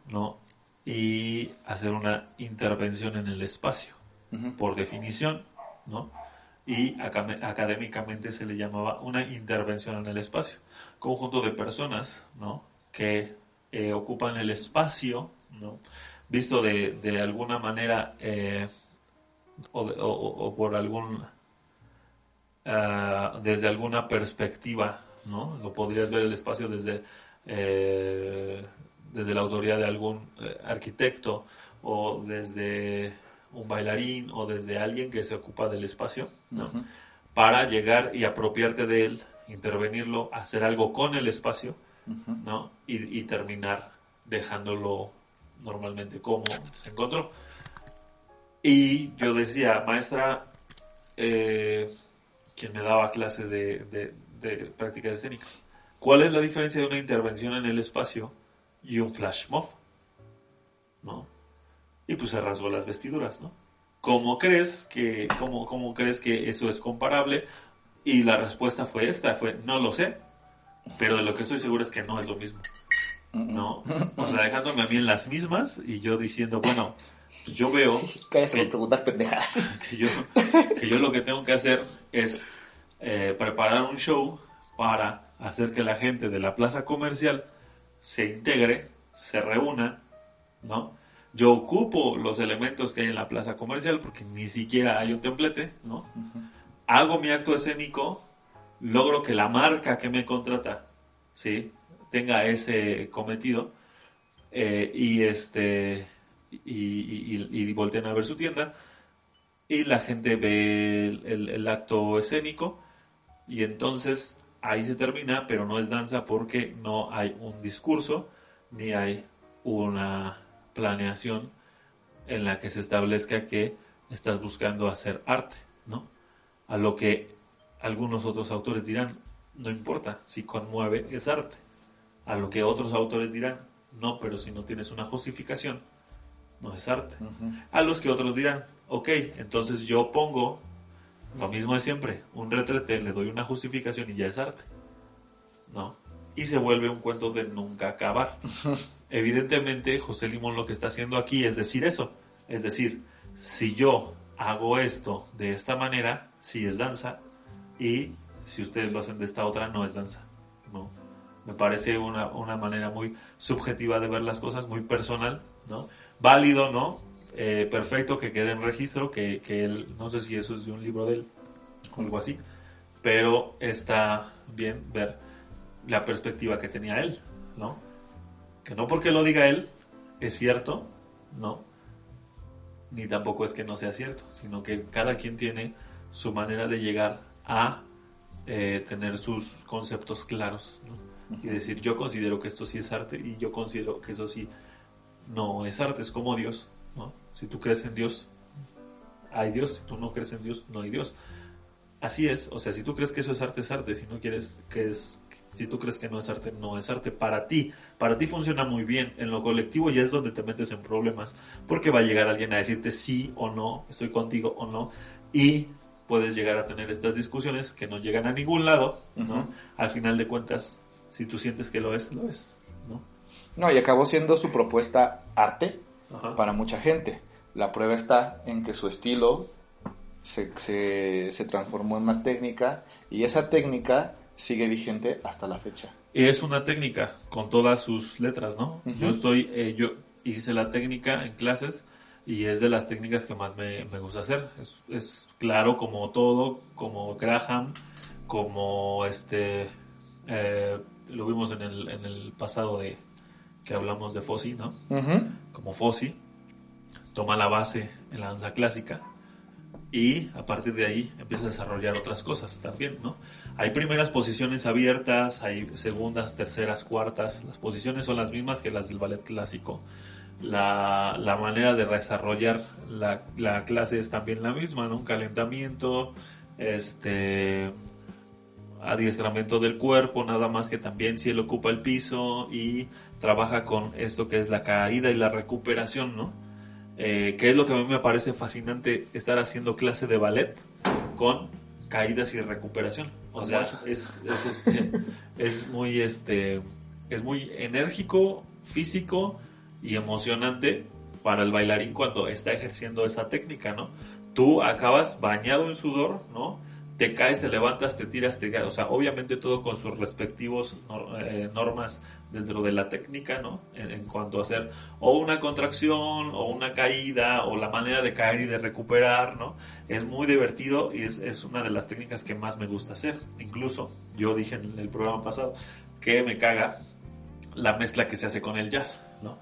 ¿no? Y hacer una intervención en el espacio, por definición, ¿no? Y académicamente se le llamaba una intervención en el espacio. Conjunto de personas, ¿no? Que eh, ocupan el espacio, ¿no? Visto de, de alguna manera eh, o, o- o- por algún ah, desde alguna perspectiva, ¿no? Lo podrías ver el espacio desde eh, desde la autoridad de algún eh, arquitecto o desde un bailarín o desde alguien que se ocupa del espacio, ¿no? Para llegar y apropiarte de él, intervenirlo, hacer algo con el espacio. ¿no? Y, y terminar dejándolo normalmente como se encontró. Y yo decía, maestra, eh, quien me daba clase de, de- de prácticas escénicas, ¿cuál es la diferencia de una intervención en el espacio y un flash mob, ¿no? Y pues se rasgó las vestiduras, ¿no? ¿Cómo crees que, cómo, cómo crees que eso es comparable? Y la respuesta fue esta, fue, no lo sé, pero de lo que estoy seguro es que no es lo mismo. ¿No? O sea, dejándome a mí en las mismas y yo diciendo, bueno, yo veo (laughs) Cállate que, por preguntar pendejadas. (laughs) que yo, que yo lo que tengo que hacer es eh, preparar un show para hacer que la gente de la plaza comercial se integre, se reúna, ¿no? Yo ocupo los elementos que hay en la plaza comercial porque ni siquiera hay un templete, ¿no? Hago mi acto escénico, logro que la marca que me contrata, ¿sí? Tenga ese cometido eh, y este y, y, y- volteen a ver su tienda y la gente ve el, el- el acto escénico y entonces ahí se termina, pero no es danza porque no hay un discurso ni hay una planeación en la que se establezca que estás buscando hacer arte, ¿no? A lo que algunos otros autores dirán, no importa, si conmueve es arte. A lo que otros autores dirán, no, pero si no tienes una justificación, no es arte. A los que otros dirán, ok, entonces yo pongo lo mismo de siempre, un retrete, le doy una justificación y ya es arte. ¿No? Y se vuelve un cuento de nunca acabar. (laughs) Evidentemente, José Limón lo que está haciendo aquí es decir eso. Es decir, si yo hago esto de esta manera, sí es danza, y si ustedes lo hacen de esta otra, no es danza. ¿no? Me parece una, una manera muy subjetiva de ver las cosas, muy personal, ¿no? Válido, ¿no? Eh, perfecto que quede en registro, que, que él, no sé si eso es de un libro de él o algo así, pero está bien ver la perspectiva que tenía él, ¿no? Que no porque lo diga él es cierto, ¿no? Ni tampoco es que no sea cierto, sino que cada quien tiene su manera de llegar a eh, tener sus conceptos claros, ¿no? Y decir, yo considero que esto sí es arte y yo considero que eso sí no es arte, es como Dios, ¿no? Si tú crees en Dios, hay Dios, si tú no crees en Dios, no hay Dios. Así es, o sea, si tú crees que eso es arte, es arte, si no quieres que es, si tú crees que no es arte, no es arte para ti. Para ti funciona muy bien, en lo colectivo ya es donde te metes en problemas, porque va a llegar alguien a decirte sí o no, estoy contigo o no, y puedes llegar a tener estas discusiones que no llegan a ningún lado, ¿no? Al final de cuentas, si tú sientes que lo es, lo es, ¿no? No, y acabó siendo su propuesta arte Ajá. para mucha gente. La prueba está en que su estilo se, se, se transformó en una técnica y esa técnica sigue vigente hasta la fecha. Es una técnica con todas sus letras, ¿no? Yo estoy, eh, yo hice la técnica en clases y es de las técnicas que más me, me gusta hacer. Es, es claro como todo, como Graham, como este, eh, lo vimos en el, en el pasado de que hablamos de Fossi, ¿no? Ujú. Como Fossi, toma la base en la danza clásica y a partir de ahí empieza a desarrollar otras cosas también, ¿no? Hay primeras posiciones abiertas, hay segundas, terceras, cuartas. Las posiciones son las mismas que las del ballet clásico. La, la manera de desarrollar la, la clase es también la misma, ¿no? Un calentamiento, este adiestramiento del cuerpo, nada más que también si él ocupa el piso y trabaja con esto que es la caída y la recuperación, ¿no? Eh, que es lo que a mí me parece fascinante estar haciendo clase de ballet con caídas y recuperación. O sea, es, es, este, (laughs) es muy este es muy enérgico, físico y emocionante para el bailarín cuando está ejerciendo esa técnica, ¿no? Tú acabas bañado en sudor, ¿no? Te caes, te levantas, te tiras, te caes. O sea, obviamente todo con sus respectivos eh, normas dentro de la técnica, ¿no? En, en cuanto a hacer o una contracción o una caída o la manera de caer y de recuperar, ¿no? Es muy divertido y es, es una de las técnicas que más me gusta hacer. Incluso yo dije en el programa pasado que me caga la mezcla que se hace con el jazz, ¿no?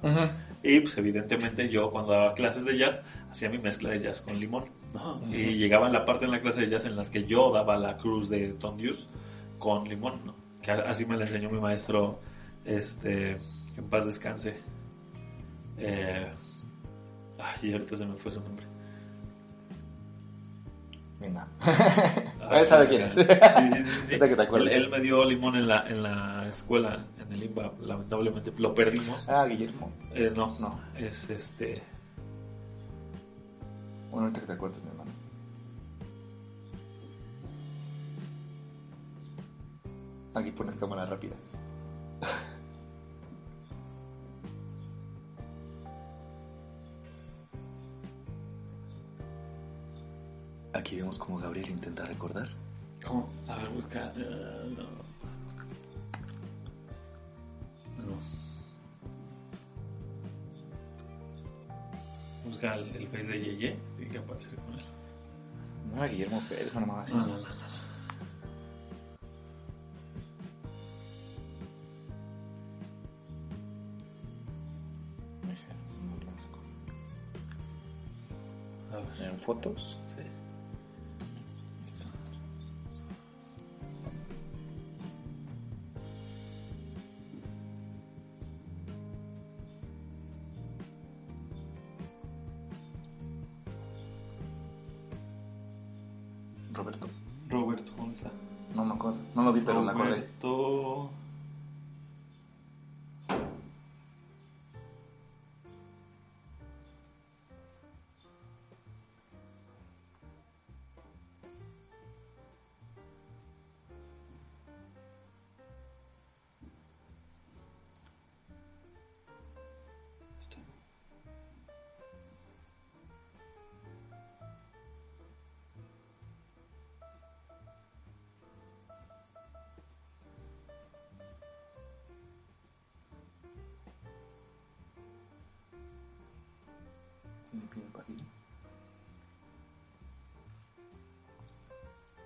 Y pues evidentemente yo cuando daba clases de jazz hacía mi mezcla de jazz con limón, ¿no? Y llegaba la parte en la clase de jazz en las que yo daba la cruz de Hughes con limón, ¿no? Que así me la enseñó mi maestro, este, que en paz descanse. Eh, ay, ahorita se me fue su nombre. Venga. Ah, Él sabe quién es. Sí, sí, sí. sí, (laughs) que te él me dio limón en la, en la escuela, en el IMBA. Lamentablemente lo perdimos. Ah, Guillermo. Eh, no, No. Es este. Bueno, ahorita que te acuerdes, mi hermano. Aquí pones cámara rápida. Aquí vemos como Gabriel intenta recordar. ¿Cómo? A ver, busca. eh, no. No. Busca el, el face de Yeye y que aparecer con él. No era Guillermo Pérez, mamá así. No, no, no, no. A ver, En fotos.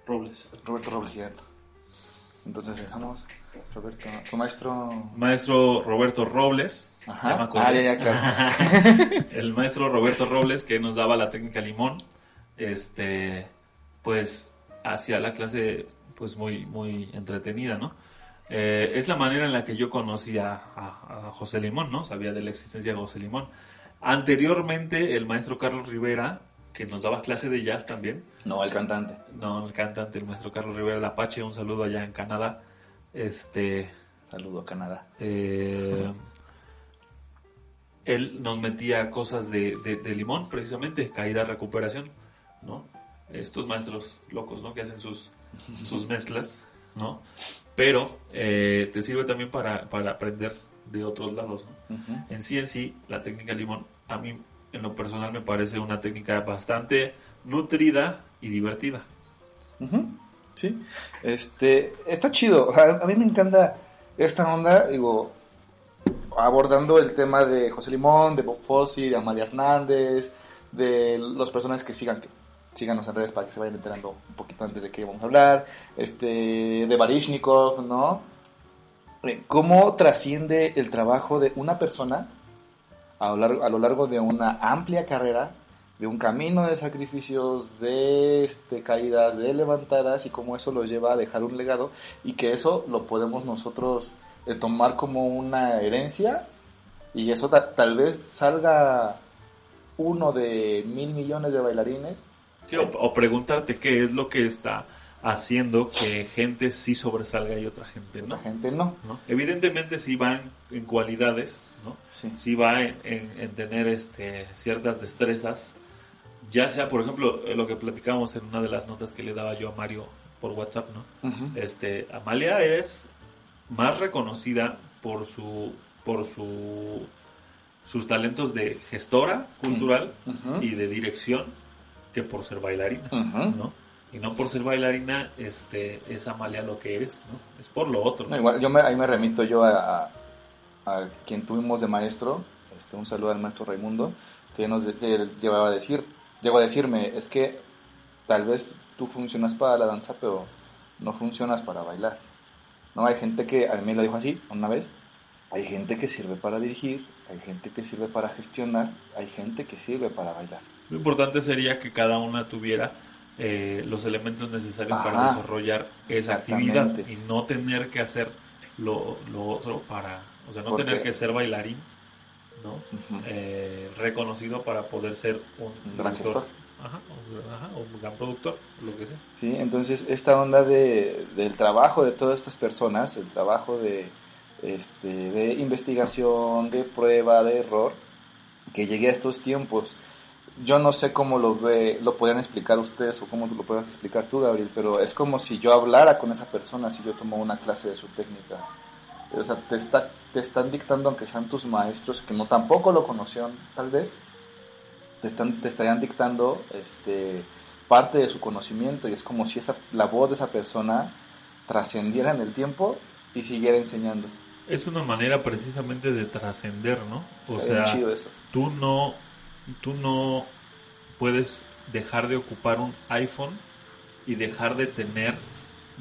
Robles. Roberto Robles, cierto. Entonces regresamos. Roberto, tu maestro. Maestro Roberto Robles. Ajá. Ah, ya, ya, claro. (laughs) el maestro Roberto Robles que nos daba la técnica limón, este, pues hacía la clase pues muy, muy entretenida, ¿no? Eh, es la manera en la que yo conocí a, a- a José Limón, ¿no? Sabía de la existencia de José Limón. Anteriormente, el maestro Carlos Rivera, que nos daba clase de jazz también, No, el cantante. no, el cantante, el maestro Carlos Rivera, el Apache, un saludo allá en Canadá, este, Saludo a Canadá. eh, él nos metía cosas de, de- de limón, precisamente, caída, recuperación, ¿no? Estos maestros locos, ¿no? Que hacen sus, sus mezclas, ¿no? Pero eh, te sirve también para, para aprender de otros lados, ¿no? En sí, en sí, la técnica limón, a mí, en lo personal, me parece una técnica bastante nutrida y divertida. Sí, este, está chido. A mí me encanta esta onda, digo, abordando el tema de José Limón, de Bob Fosse, de Amalia Hernández, de los personajes que sigan, que síganos en redes para que se vayan enterando un poquito antes de qué vamos a hablar, este, de Barishnikov, ¿no? ¿Cómo trasciende el trabajo de una persona a lo largo, a lo largo de una amplia carrera de un camino de sacrificios, de este, caídas, de levantadas y cómo eso los lleva a dejar un legado y que eso lo podemos nosotros eh, tomar como una herencia y eso ta- tal vez salga uno de mil millones de bailarines. Sí, o preguntarte qué es lo que está haciendo que gente sí sobresalga y otra gente no. La gente no. ¿no? Evidentemente sí va en, en cualidades, ¿no? Sí. Sí va en, en- en tener este, ciertas destrezas, ya sea, por ejemplo, eh, lo que platicábamos en una de las notas que le daba yo a Mario por WhatsApp, ¿no? Este, Amalia es más reconocida por su por su sus talentos de gestora cultural y de dirección que por ser bailarina. ¿no? Y no por ser bailarina, este, es Amalia lo que es, ¿no? Es por lo otro. No, igual, yo me, ahí me remito yo a, a- a quien tuvimos de maestro, este, un saludo al maestro Raimundo, que nos que llevaba a decir, llegó a decirme, es que tal vez tú funcionas para la danza, pero no funcionas para bailar. No, hay gente que, a mí me lo dijo así una vez, hay gente que sirve para dirigir, hay gente que sirve para gestionar, hay gente que sirve para bailar. Lo importante sería que cada una tuviera eh, los elementos necesarios para desarrollar esa actividad y no tener que hacer lo, lo otro para, o sea, no Porque- tener que ser bailarín, ¿no? Eh, reconocido para poder ser un, Un gran gestor. ajá, un gran productor, lo que sea. ¿sí? Entonces, esta onda de, del trabajo de todas estas personas, el trabajo de, este, de investigación, de prueba, de error, que llegué a estos tiempos. Yo no sé cómo lo ve, lo podrían explicar ustedes o cómo lo puedas explicar tú, Gabriel, pero es como si yo hablara con esa persona si yo tomo una clase de su técnica. O sea, te, está, te están dictando, aunque sean tus maestros, que no tampoco lo conocieron, tal vez, te, están, te estarían dictando este, parte de su conocimiento y es como si esa, la voz de esa persona trascendiera en el tiempo y siguiera enseñando. Es una manera precisamente de trascender, ¿no? O Está sea, tú no, tú no puedes dejar de ocupar un iPhone y dejar de tener,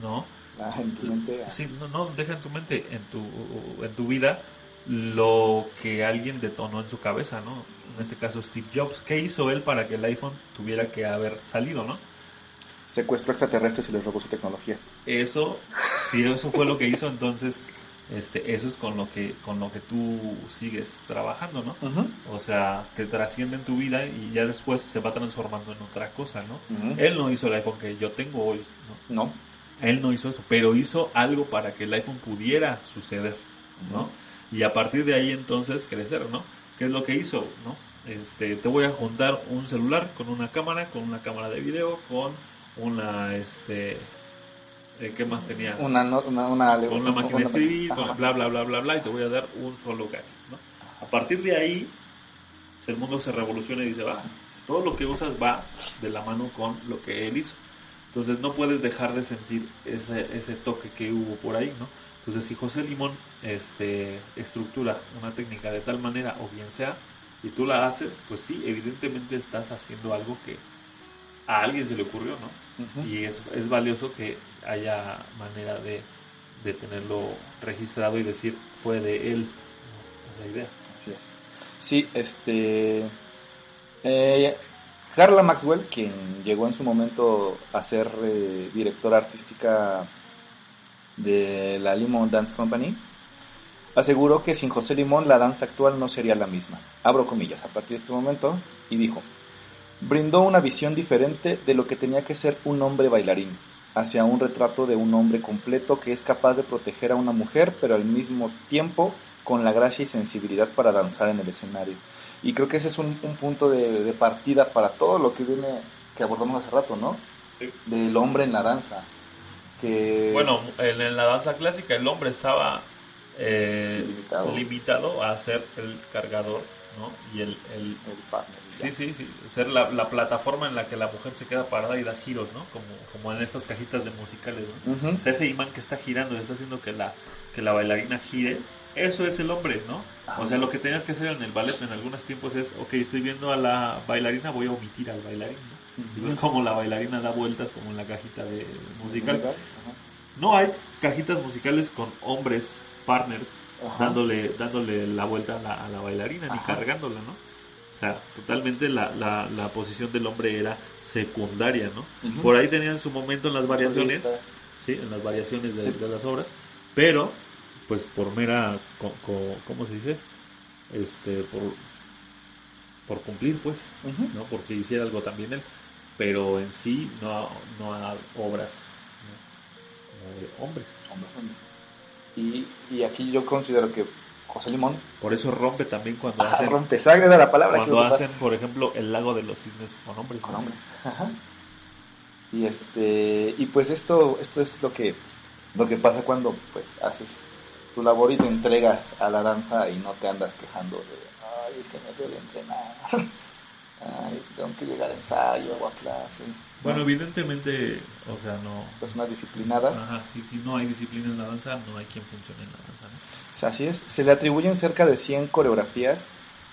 ¿no? Ah, en tu mente, ah, Sí, no, no, deja en tu mente, en tu, en tu vida, lo que alguien detonó en su cabeza, ¿no? En este caso Steve Jobs. ¿Qué hizo él para que el iPhone tuviera que haber salido, no? secuestró extraterrestres y les robó su tecnología. Eso, si eso fue lo que hizo, entonces, este, eso es con lo que, con lo que tú sigues trabajando, ¿no? O sea, te trasciende en tu vida y ya después se va transformando en otra cosa, ¿no? Él no hizo el iPhone que yo tengo hoy, ¿no? No. Él no hizo eso, pero hizo algo para que el iPhone pudiera suceder, ¿no? Y a partir de ahí entonces crecer, ¿no? ¿Qué es lo que hizo, no? Este, te voy a juntar un celular con una cámara, con una cámara de video, con una, este, eh, ¿qué más tenía? Una, no- una, una, con una máquina de escribir, Ajá. con bla, bla, bla, bla, bla, y te voy a dar un solo gadget, ¿no? A partir de ahí, el mundo se revoluciona y dice, va, todo lo que usas va de la mano con lo que él hizo. Entonces no puedes dejar de sentir ese, ese toque que hubo por ahí, ¿no? Entonces si José Limón este, estructura una técnica de tal manera, o bien sea, y tú la haces, pues sí, evidentemente estás haciendo algo que a alguien se le ocurrió, ¿no? Ujú. Y es, es valioso que haya manera de, de tenerlo registrado y decir fue de él la idea. Así es. Sí, este. eh, Carla Maxwell, quien llegó en su momento a ser eh, directora artística de la Limón Dance Company, aseguró que sin José Limón la danza actual no sería la misma. Abro comillas a partir de este momento y dijo: brindó una visión diferente de lo que tenía que ser un hombre bailarín, hacia un retrato de un hombre completo que es capaz de proteger a una mujer, pero al mismo tiempo con la gracia y sensibilidad para danzar en el escenario. Y creo que ese es un, un punto de, de partida para todo lo que viene, que abordamos hace rato, ¿no? Sí. Del hombre en la danza. Que Bueno, en, en la danza clásica el hombre estaba eh, Limitado. limitado a ser el cargador, ¿no? Y el, el el partner. Sí, sí, sí. Ser la, la plataforma en la que la mujer se queda parada y da giros, ¿no? Como, como en estas cajitas de musicales, ¿no? O sea, ese imán que está girando y está haciendo que la, que la bailarina gire, eso es el hombre, ¿no? O sea, lo que tenías que hacer en el ballet en algunos tiempos es, ok, estoy viendo a la bailarina, voy a omitir al bailarín, ¿no? Cómo la bailarina da vueltas como en la cajita de musical. No hay cajitas musicales con hombres, partners, Ajá. dándole, dándole la vuelta a la, a la bailarina, ni Ajá. cargándola, ¿no? O sea, totalmente la, la, la posición del hombre era secundaria, ¿no? Por ahí tenían su momento en las variaciones, sí, en las variaciones de, Sí. de las obras, pero, pues por mera, co- co- ¿cómo se dice? Este, por, por cumplir, pues. ¿no? Porque hiciera algo también él, pero en sí no, no hay obras ¿no? como de hombres. Hombre, hombre. Y, y aquí yo considero que José Limón Por eso rompe también cuando ah, hacen, rompe sangre era la palabra cuando hacen, por ejemplo, el lago de los cisnes con hombres. con hombres. Ajá. Y este y pues esto esto es lo que lo que pasa cuando pues haces tu labor y te entregas a la danza y no te andas quejando de ay es que me duele entrenar (laughs) ay tengo que llegar a ensayo o a clase Bueno, ¿no? evidentemente, o sea, no. personas disciplinadas Ajá, si, si no hay disciplina en la danza, no hay quien funcione en la danza. ¿no? Así es, se le atribuyen cerca de 100 coreografías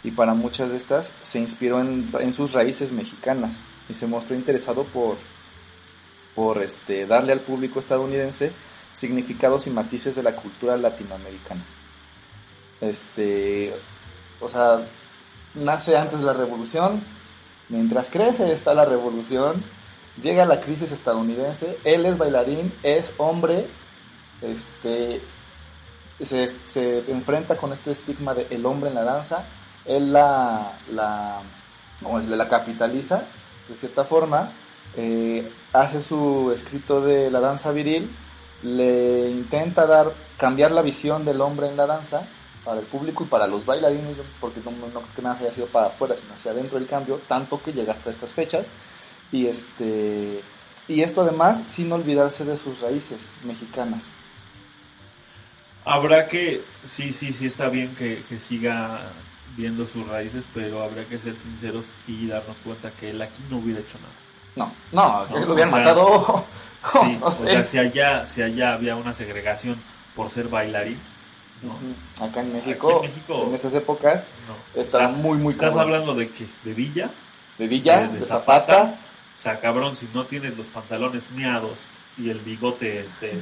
y para muchas de estas se inspiró en, sus raíces mexicanas y se mostró interesado por, por este, darle al público estadounidense significados y matices de la cultura latinoamericana. Este, o sea, nace antes la revolución, mientras crece está la revolución, llega la crisis estadounidense, él es bailarín, es hombre, este, se, enfrenta con este estigma de el hombre en la danza, él la, la, ¿cómo decirle? la capitaliza de cierta forma, eh, hace su escrito de la danza viril, le intenta dar, cambiar la visión del hombre en la danza para el público y para los bailarines, porque no, no que nada haya sido para afuera, sino hacia adentro el cambio, tanto que llega hasta estas fechas. Y este y esto además sin olvidarse de sus raíces mexicanas. Habrá que, sí, sí, sí está bien que, que siga viendo sus raíces, pero habrá que ser sinceros y darnos cuenta que él aquí no hubiera hecho nada. No, no, No, lo hubieran o sea, matado. (laughs) Sí, no o sea, si allá, si allá había una segregación por ser bailarín, ¿no? Acá en México, en México- en esas épocas, no. Estará O sea, muy, muy Estás cabrón. hablando de que de Villa, de Villa, de, de, de Zapata, O sea, cabrón, si no tienes los pantalones miados y el bigote este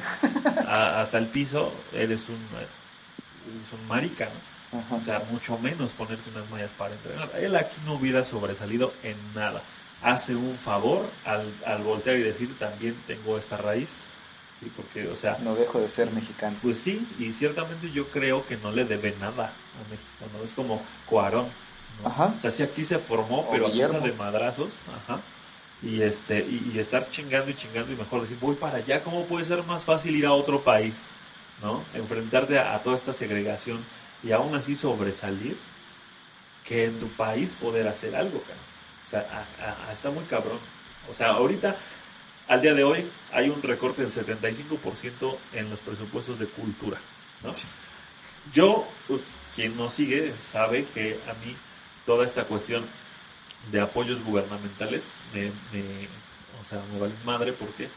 a- hasta el piso, eres un eres un marica, ¿no? Ajá. O sea, mucho menos ponerte unas mallas para entrenar. Él aquí no hubiera sobresalido en nada. Hace un favor al, al voltear y decir también tengo esta raíz. Sí, porque, o sea, no dejo de ser mexicano. pues sí, y ciertamente yo creo que no le debe nada a México, ¿no? Es como Cuarón, ¿no? Ajá. O sea, sí aquí se formó, O pero a de madrazos, ajá. Y este, y, y estar chingando y chingando y mejor decir, voy para allá, ¿cómo puede ser más fácil ir a otro país? ¿No? Enfrentarte a, a toda esta segregación y aún así sobresalir que en tu país poder hacer algo, cabrón. O sea, a- a- está muy cabrón. O sea, ahorita, al día de hoy, hay un recorte del 75% en los presupuestos de cultura, ¿no? Yo, pues, quien nos sigue, sabe que a mí toda esta cuestión de apoyos gubernamentales me, me- o sea, me vale madre porque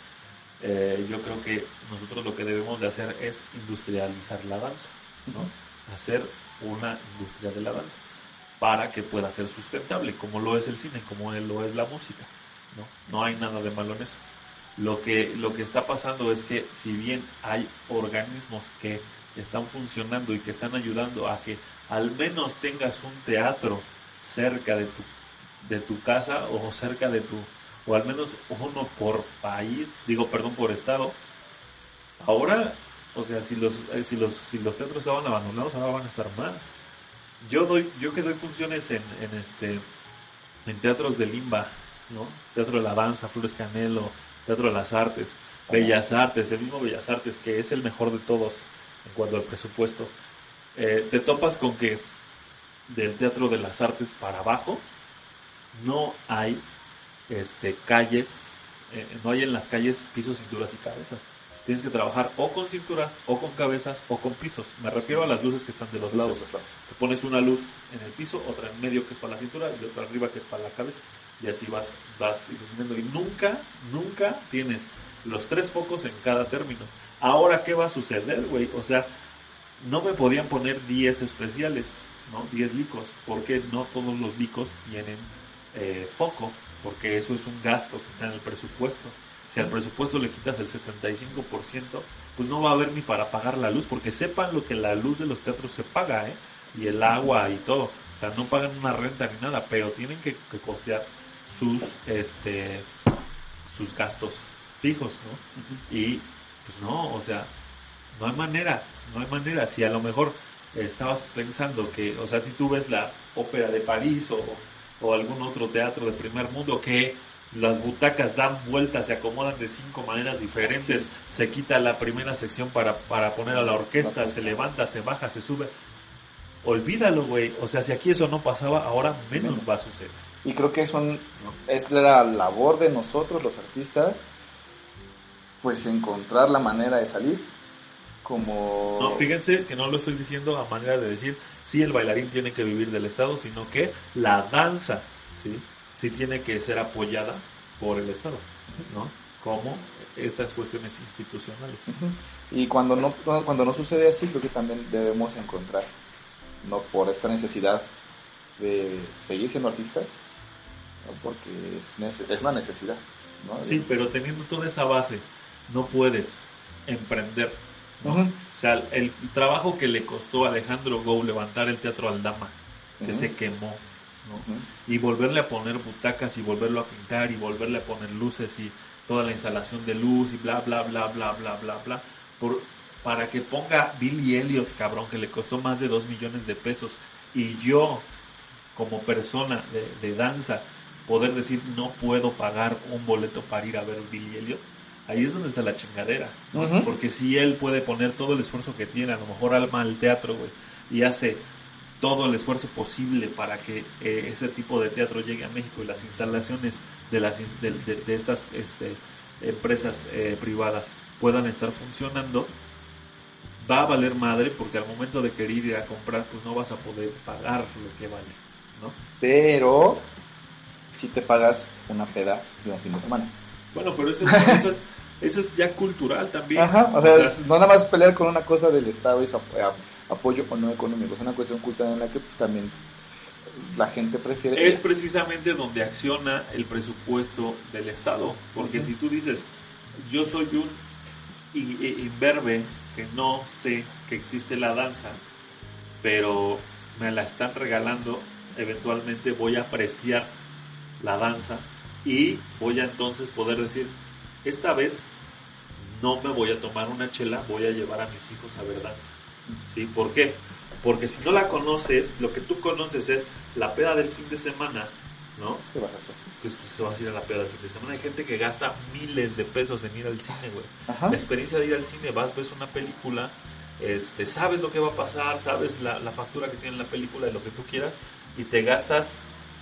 eh, yo creo que nosotros lo que debemos de hacer es industrializar la danza, ¿no? Hacer una industria de la danza para que pueda ser sustentable, como lo es el cine, como lo es la música, ¿no? No hay nada de malo en eso. Lo que, lo que está pasando es que si bien hay organismos que están funcionando y que están ayudando a que al menos tengas un teatro cerca de tu, de tu casa o cerca de tu, o al menos uno por país, digo perdón por estado, ahora, o sea, si los, eh, si los, si los teatros estaban abandonados, ahora van a estar más. Yo doy, yo que doy funciones en, en este, en teatros de Limba, ¿no? Teatro de la Danza, Flores Canelo, Teatro de las Artes, Bellas Artes, el mismo Bellas Artes, que es el mejor de todos en cuanto al presupuesto. Eh, te topas con que del Teatro de las Artes para abajo no hay este calles, eh, no hay en las calles pisos, cinturas y cabezas. Tienes que trabajar o con cinturas, o con cabezas, o con pisos. Me refiero a las luces que están de los lados. Te pones una luz en el piso, otra en medio que es para la cintura y otra arriba que es para la cabeza. Y así vas, vas iluminando. Y nunca, nunca tienes los tres focos en cada término. Ahora, ¿qué va a suceder, güey? O sea, no me podían poner 10 especiales, ¿no? 10 licos, porque no todos los licos tienen eh, foco, porque eso es un gasto que está en el presupuesto. Si al presupuesto le quitas el 75%, pues no va a haber ni para pagar la luz, porque sepan lo que la luz de los teatros se paga, ¿eh? Y el agua y todo. O sea, no pagan una renta ni nada, pero tienen que, que costear sus, este, sus gastos fijos, ¿no? Y, pues no, o sea, no hay manera, no hay manera. Si a lo mejor estabas pensando que, o sea, si tú ves la ópera de París o, o algún otro teatro de primer mundo que las butacas dan vueltas, se acomodan de cinco maneras diferentes, se quita la primera sección para, para poner a la orquesta, se levanta, se baja, se sube. Olvídalo, güey. O sea, si aquí eso no pasaba, ahora menos Menos. va a suceder. Y creo que es, un, es la labor de nosotros, los artistas, pues encontrar la manera de salir. Como... No, fíjense que no lo estoy diciendo a manera de decir si el bailarín tiene que vivir del Estado, sino que la danza, ¿sí? Sí tiene que ser apoyada por el Estado, ¿no? Como estas cuestiones institucionales. Y cuando no, cuando no sucede así, creo que también debemos encontrar, no por esta necesidad de seguir siendo artistas, ¿no? porque es, nece- es una necesidad. ¿no? Sí, pero teniendo toda esa base, no puedes emprender, O sea, el trabajo que le costó a Alejandro Gou levantar el Teatro Aldama, que se quemó, y volverle a poner butacas y volverlo a pintar y volverle a poner luces y toda la instalación de luz y bla bla bla bla bla bla bla por para que ponga Billy Elliot cabrón que le costó más de dos millones de pesos y yo como persona de, de danza poder decir no puedo pagar un boleto para ir a ver Billy Elliot, ahí es donde está la chingadera. ¿no? Porque si él puede poner todo el esfuerzo que tiene, a lo mejor alma al teatro, güey, y hace todo el esfuerzo posible para que eh, ese tipo de teatro llegue a México y las instalaciones de las de- de estas este, empresas eh, privadas puedan estar funcionando, va a valer madre porque al momento de querer ir a comprar, pues no vas a poder pagar lo que vale, ¿no? Pero si te pagas una peda de un fin de semana. Bueno, pero eso, es- eso es, (laughs) eso es ya cultural también. Ajá, o sea, es- no nada más pelear con una cosa del Estado y su apoyo o no económico, es una cuestión cultural en la que pues, también la gente prefiere. es precisamente donde acciona el presupuesto del Estado. Porque si tú dices, yo soy un i- imberbe que no sé que existe la danza, pero me la están regalando, eventualmente voy a apreciar la danza y voy a entonces poder decir, esta vez no me voy a tomar una chela, voy a llevar a mis hijos a ver danza. ¿Sí? ¿Por qué? Porque si no la conoces, lo que tú conoces es la peda del fin de semana, ¿no? ¿Qué vas a hacer? Pues, pues te vas a ir a la peda del fin de semana. Hay gente que gasta miles de pesos en ir al cine, güey. Ajá. La experiencia de ir al cine, vas, ves una película, este, sabes lo que va a pasar, sabes la, la factura que tiene la película, de lo que tú quieras, y te gastas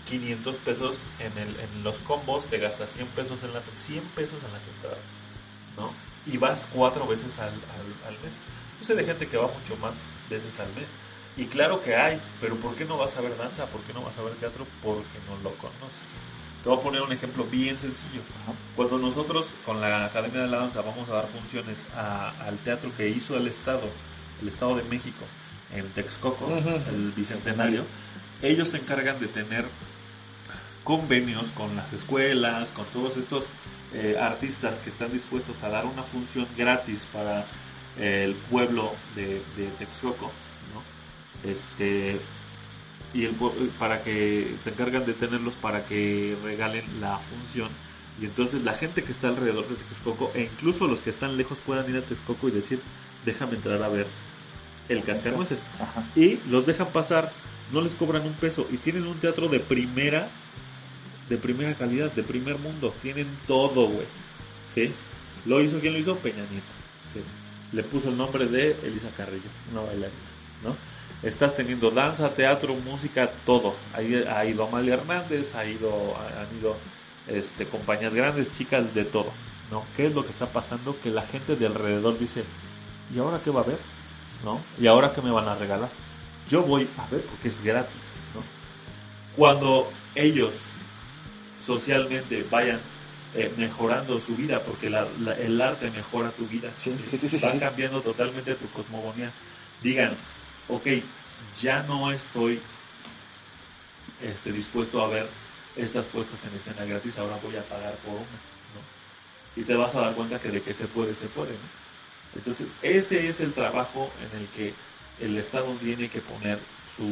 500 pesos en, el, en los combos, te gastas 100 pesos en las 100 pesos en las entradas, ¿no? Y vas cuatro veces al, al, al mes. Yo sé de gente que va mucho más veces al mes. Y claro que hay, pero ¿por qué no vas a ver danza? ¿Por qué no vas a ver teatro? Porque no lo conoces. Te voy a poner un ejemplo bien sencillo. Cuando nosotros con la Academia de la Danza vamos a dar funciones a- al teatro que hizo el Estado, el Estado de México, en Texcoco, el Bicentenario, ellos se encargan de tener convenios con las escuelas, con todos estos eh, artistas que están dispuestos a dar una función gratis para eh, el pueblo de, de Texcoco, ¿no? Este y el pue- para que se encargan de tenerlos para que regalen la función y entonces la gente que está alrededor de Texcoco e incluso los que están lejos puedan ir a Texcoco y decir déjame entrar a ver el cascanueces Ajá. y los dejan pasar, no les cobran un peso y tienen un teatro de primera, de primera calidad, de primer mundo, tienen todo, güey. ¿Sí? ¿Lo hizo quién lo hizo? Peña Nieto. ¿sí? Le puso el nombre de Elisa Carrillo, una bailarina, ¿no? Estás teniendo danza, teatro, música, todo. Ha ido, Amalia Hernández, ha ido, han ido este, compañías grandes, chicas, de todo, ¿no? ¿Qué es lo que está pasando? Que la gente de alrededor dice, ¿y ahora qué va a haber? ¿no? ¿Y ahora qué me van a regalar? Yo voy a ver porque es gratis, ¿no? Cuando ellos socialmente vayan eh, mejorando su vida, porque la- la- el arte mejora tu vida, Sí, sí, va cambiando totalmente tu cosmogonía. Digan, ok, ya no estoy este, dispuesto a ver estas puestas en escena gratis, ahora voy a pagar por una, ¿no? Y te vas a dar cuenta que de que se puede, se puede, ¿no? Entonces, ese es el trabajo en el que el Estado tiene que poner su,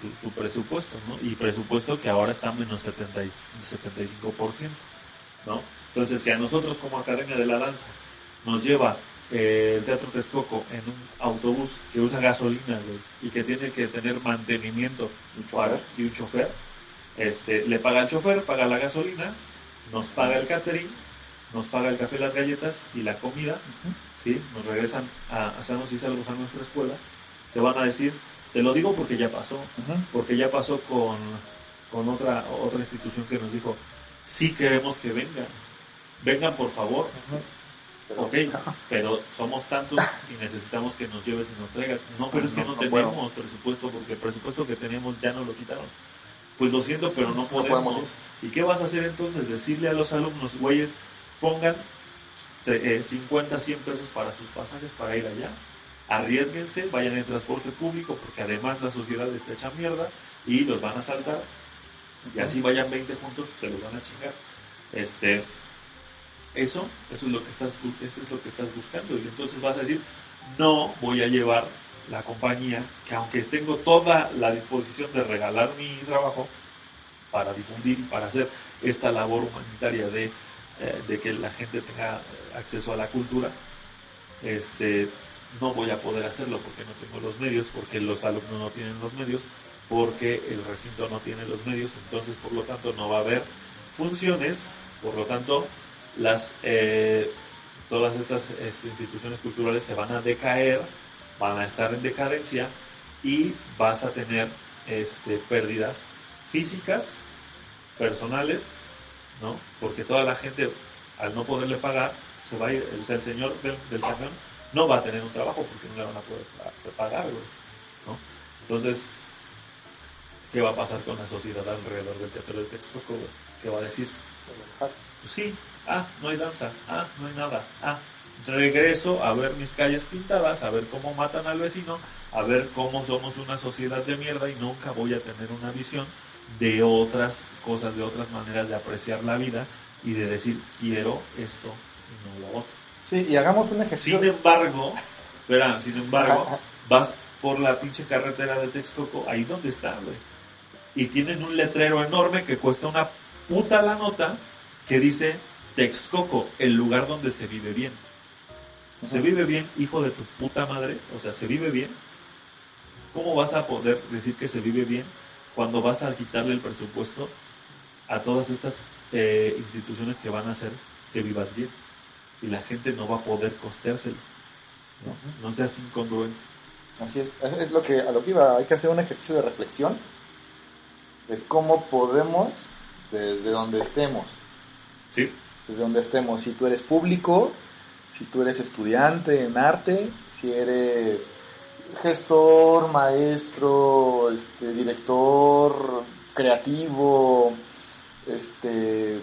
su, su presupuesto, ¿no? Y presupuesto que ahora está menos 70 y- 75%, ¿no? Entonces, si a nosotros como Academia de la Danza nos lleva eh, el Teatro Texcoco en un autobús que usa gasolina, güey, y que tiene que tener mantenimiento para- y un chofer, este, le paga al chofer, paga la gasolina, nos paga el catering, nos paga el café, las galletas y la comida, ¿sí? Nos regresan a, a sanos y salvos a nuestra escuela, te van a decir, te lo digo porque ya pasó, porque ya pasó con, con otra, otra institución que nos dijo, sí queremos que vengan, vengan por favor, ok, pero somos tantos y necesitamos que nos lleves y nos traigas. No, pero es que no, No, no puedo. tenemos presupuesto porque el presupuesto que teníamos ya no lo quitaron. Pues lo siento, pero no podemos. ¿Y qué vas a hacer entonces? Decirle a los alumnos, güeyes, pongan eh, 50, 100 pesos para sus pasajes para ir allá. Arriesguense, vayan en transporte público porque además la sociedad está hecha mierda y los van a saltar. Y así vayan 20 juntos, se los van a chingar. Este, eso, eso es lo que estás, eso es lo que estás buscando. Y entonces vas a decir, no voy a llevar la compañía, que aunque tengo toda la disposición de regalar mi trabajo para difundir y para hacer esta labor humanitaria de, eh, de que la gente tenga eh, acceso a la cultura, este, no voy a poder hacerlo porque no tengo los medios, porque los alumnos no tienen los medios, porque el recinto no tiene los medios, entonces por lo tanto no va a haber funciones, por lo tanto las eh, todas estas este, instituciones culturales se van a decaer, van a estar en decadencia y vas a tener este, pérdidas físicas, personales, ¿no? Porque toda la gente, al no poderle pagar, se va a ir, el, señor del, del camión no va a tener un trabajo porque no le van a poder pa- pagar, ¿no? Entonces, ¿qué va a pasar con la sociedad alrededor del teatro del Texcoco, güey? ¿Qué va a decir? Pues sí, ah, no hay danza, ah, no hay nada, ah, regreso a ver mis calles pintadas, a ver cómo matan al vecino, a ver cómo somos una sociedad de mierda y nunca voy a tener una visión de otras cosas, de otras maneras de apreciar la vida y de decir quiero esto y no lo otro. Sí, y hagamos un ejercicio. Sin embargo, espera, sin embargo, vas por la pinche carretera de Texcoco, ahí donde está, güey. Y tienen un letrero enorme que cuesta una puta la nota que dice Texcoco, el lugar donde se vive bien. ¿Se vive bien, hijo de tu puta madre? O sea, ¿se vive bien? ¿Cómo vas a poder decir que se vive bien cuando vas a quitarle el presupuesto a todas estas eh, instituciones que van a hacer que vivas bien? Y la gente no va a poder costeárselo. No, no seas incongruente. Así es, es lo que, a lo que iba, hay que hacer un ejercicio de reflexión de cómo podemos, desde donde estemos, ¿Sí? desde donde estemos, si tú eres público, si tú eres estudiante en arte, si eres gestor, maestro, este, director, creativo, este,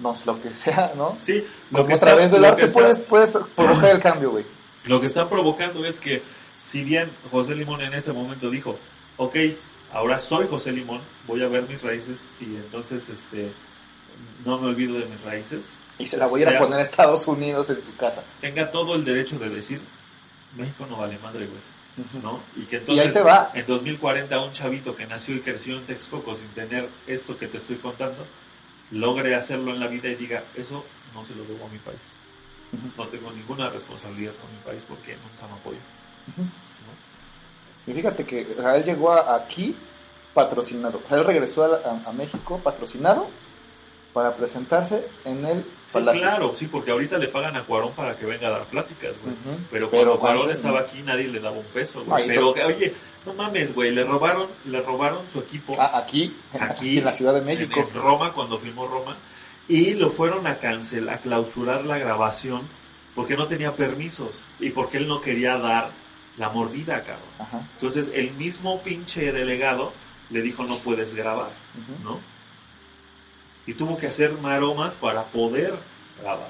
no sé, lo que sea, ¿no? Sí, Como a través del lo arte que está- puedes, puedes provocar el cambio, güey. Lo que están provocando es que, si bien José Limón en ese momento dijo, ok, ahora soy José Limón, voy a ver mis raíces y entonces este no me olvido de mis raíces. Y se la voy a ir a poner a Estados Unidos en su casa. Tenga todo el derecho de decir, México no vale madre, güey. ¿no? Y que Y entonces ahí te va. en 2040 un chavito que nació y creció en Texcoco sin tener esto que te estoy contando, logre hacerlo en la vida y diga, eso no se lo debo a mi país. No tengo ninguna responsabilidad con mi país porque nunca me apoyo. Y fíjate que él llegó aquí patrocinado. O sea, él regresó a, a- a México patrocinado para presentarse en el Sí, Palacio. claro, sí, porque ahorita le pagan a Cuarón para que venga a dar pláticas, güey. Ujú. Pero Pero cuando Cuarón cuando- estaba aquí nadie le daba un peso, güey. Ay, Pero, pero- oye, no mames, güey, le robaron, le robaron su equipo Ah, aquí, aquí en la Ciudad de México. en, en Roma, cuando filmó Roma, y lo fueron a cancelar, a clausurar la grabación porque no tenía permisos y porque él no quería dar la mordida, cabrón. Ajá. Entonces el mismo pinche delegado le dijo no puedes grabar, Ujú. ¿no? Y tuvo que hacer maromas para poder grabar.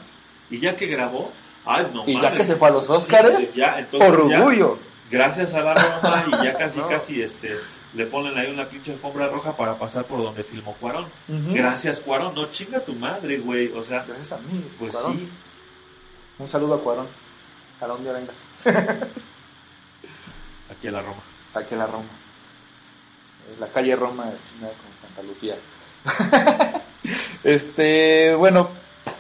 Y ya que grabó, ay no Y ya que se fue a los Sí, Óscares, entonces Por ya- orgullo. gracias a la Roma y ya (laughs) casi No. casi este le ponen ahí una pinche alfombra roja para pasar por donde filmó Cuarón. Gracias Cuarón, no chinga tu madre, güey, o sea, Gracias a mí. pues Cuarón. sí, Un saludo a Cuarón. A día venga. (laughs) aquí a la Roma. Aquí a la Roma. La calle Roma, esquina con Santa Lucía. (laughs) este, bueno,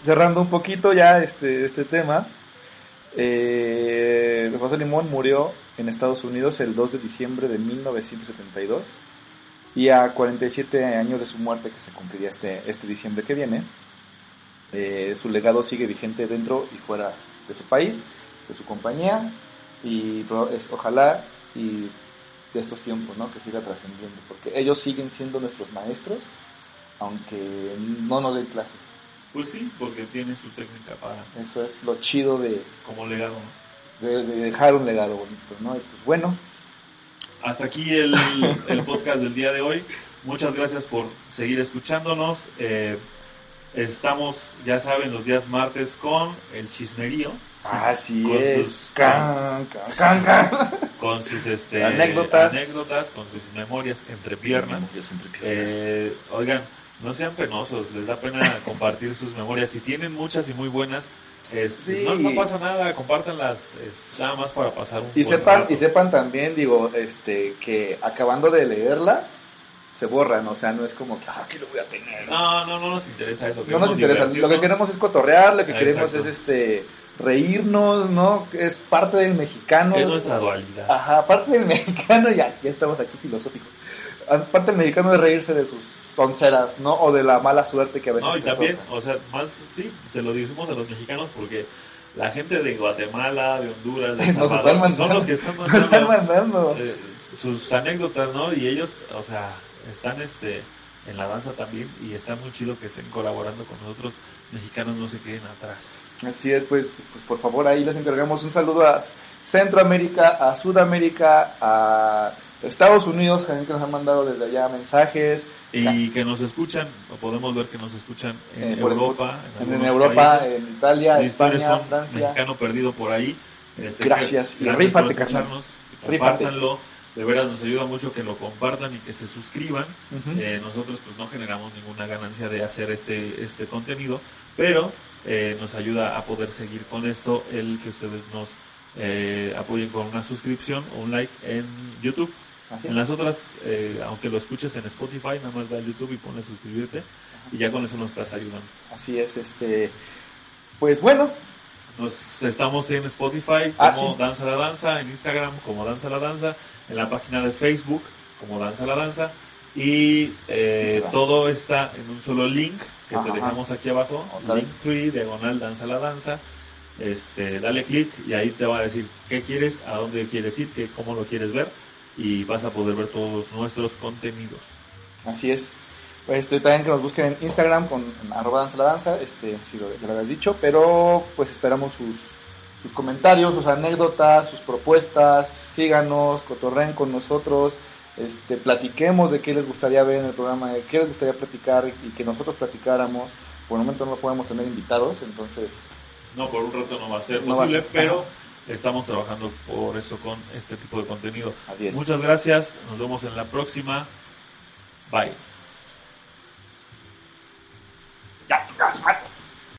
cerrando un poquito ya este, este tema. Eh, José Limón murió en Estados Unidos el 2 de diciembre de 1972 y a 47 años de su muerte que se cumpliría este, este diciembre que viene, eh, su legado sigue vigente dentro y fuera de su país, de su compañía y ojalá y de estos tiempos, ¿no? Que siga trascendiendo, porque ellos siguen siendo nuestros maestros, aunque no nos den clases. Pues sí, porque tiene su técnica para Eso es lo chido de, como legado. ¿no? de- de dejar un legado bonito, ¿no? Y pues bueno, Hasta aquí el, el podcast del día de hoy. Muchas gracias por seguir escuchándonos. Eh, estamos, ya saben, los días martes con el chismerío, así Con es. sus- Can, can, can, con sus este, Anécdotas. anécdotas, con sus memorias entre piernas. Yo siempre pido Eh, oigan, no sean penosos, les da pena (laughs) compartir sus memorias. Si tienen muchas y muy buenas, este, Sí. no, no pasa nada, compártanlas, es nada más para pasar un Y buen sepan, rato. y sepan también, digo, este, que acabando de leerlas, se borran, o sea, no es como que, ah, aquí lo voy a tener. No, no, no nos interesa eso. No nos interesa, lo que queremos es cotorrear, lo que queremos es este reírnos, ¿no? Es parte del mexicano. Es nuestra dualidad. Ajá, parte del (laughs) mexicano, ya, ya estamos aquí filosóficos. aparte el mexicano es reírse de sus tonceras, ¿no? O de la mala suerte que a veces No, y también, o sea, más, sí, te lo decimos a los mexicanos porque la gente de Guatemala, de Honduras, de Nos Salvador, están son mandando. los que (laughs) están mandando. eh, sus anécdotas, ¿no? Y ellos, o sea, están este en la danza también y está muy chido que estén colaborando con nosotros, mexicanos no se queden atrás. Así es, pues, pues por favor ahí les encargamos un saludo a Centroamérica, a Sudamérica, a Estados Unidos, también que nos han mandado desde allá mensajes. Y que nos escuchan, o podemos ver que nos escuchan en Eh, Europa, En, algunos Europa, países. en Italia, España, son Francia. mexicano perdido por ahí. Este, Gracias, y gracias rífate, por escucharnos, compártanlo. De veras nos ayuda mucho que lo compartan y que se suscriban. Eh, nosotros pues no generamos ninguna ganancia de hacer este este contenido, pero eh, nos ayuda a poder seguir con esto el que ustedes nos eh, apoyen con una suscripción o un like en YouTube. Así En es. las otras, eh, aunque lo escuches en Spotify, nada más ve a YouTube y ponle suscribirte y ya con eso nos estás ayudando. Así es, este. Pues bueno, Nos estamos en Spotify Ah, como sí. Danza la Danza, en Instagram como Danza la Danza, en la página de Facebook como Danza la Danza y eh, va. todo está en un solo link que Ajá. te dejamos aquí abajo, vez. Linktree, diagonal Danza la Danza. Este, dale clic y ahí te va a decir qué quieres, a dónde quieres ir, qué, cómo lo quieres ver y vas a poder ver todos nuestros contenidos. así es. Pues este, también que nos busquen en Instagram con arroba danza la danza, este, si lo, ya lo habías dicho, pero pues esperamos sus, sus comentarios, sus anécdotas, sus propuestas, síganos, cotorren con nosotros, este, platiquemos de qué les gustaría ver en el programa, de qué les gustaría platicar y que nosotros platicáramos. Por el momento no podemos tener invitados, entonces No, por un rato no va a ser No va a posible, ser. pero estamos trabajando por eso con este tipo de contenido. Muchas gracias, nos vemos en la próxima. Bye.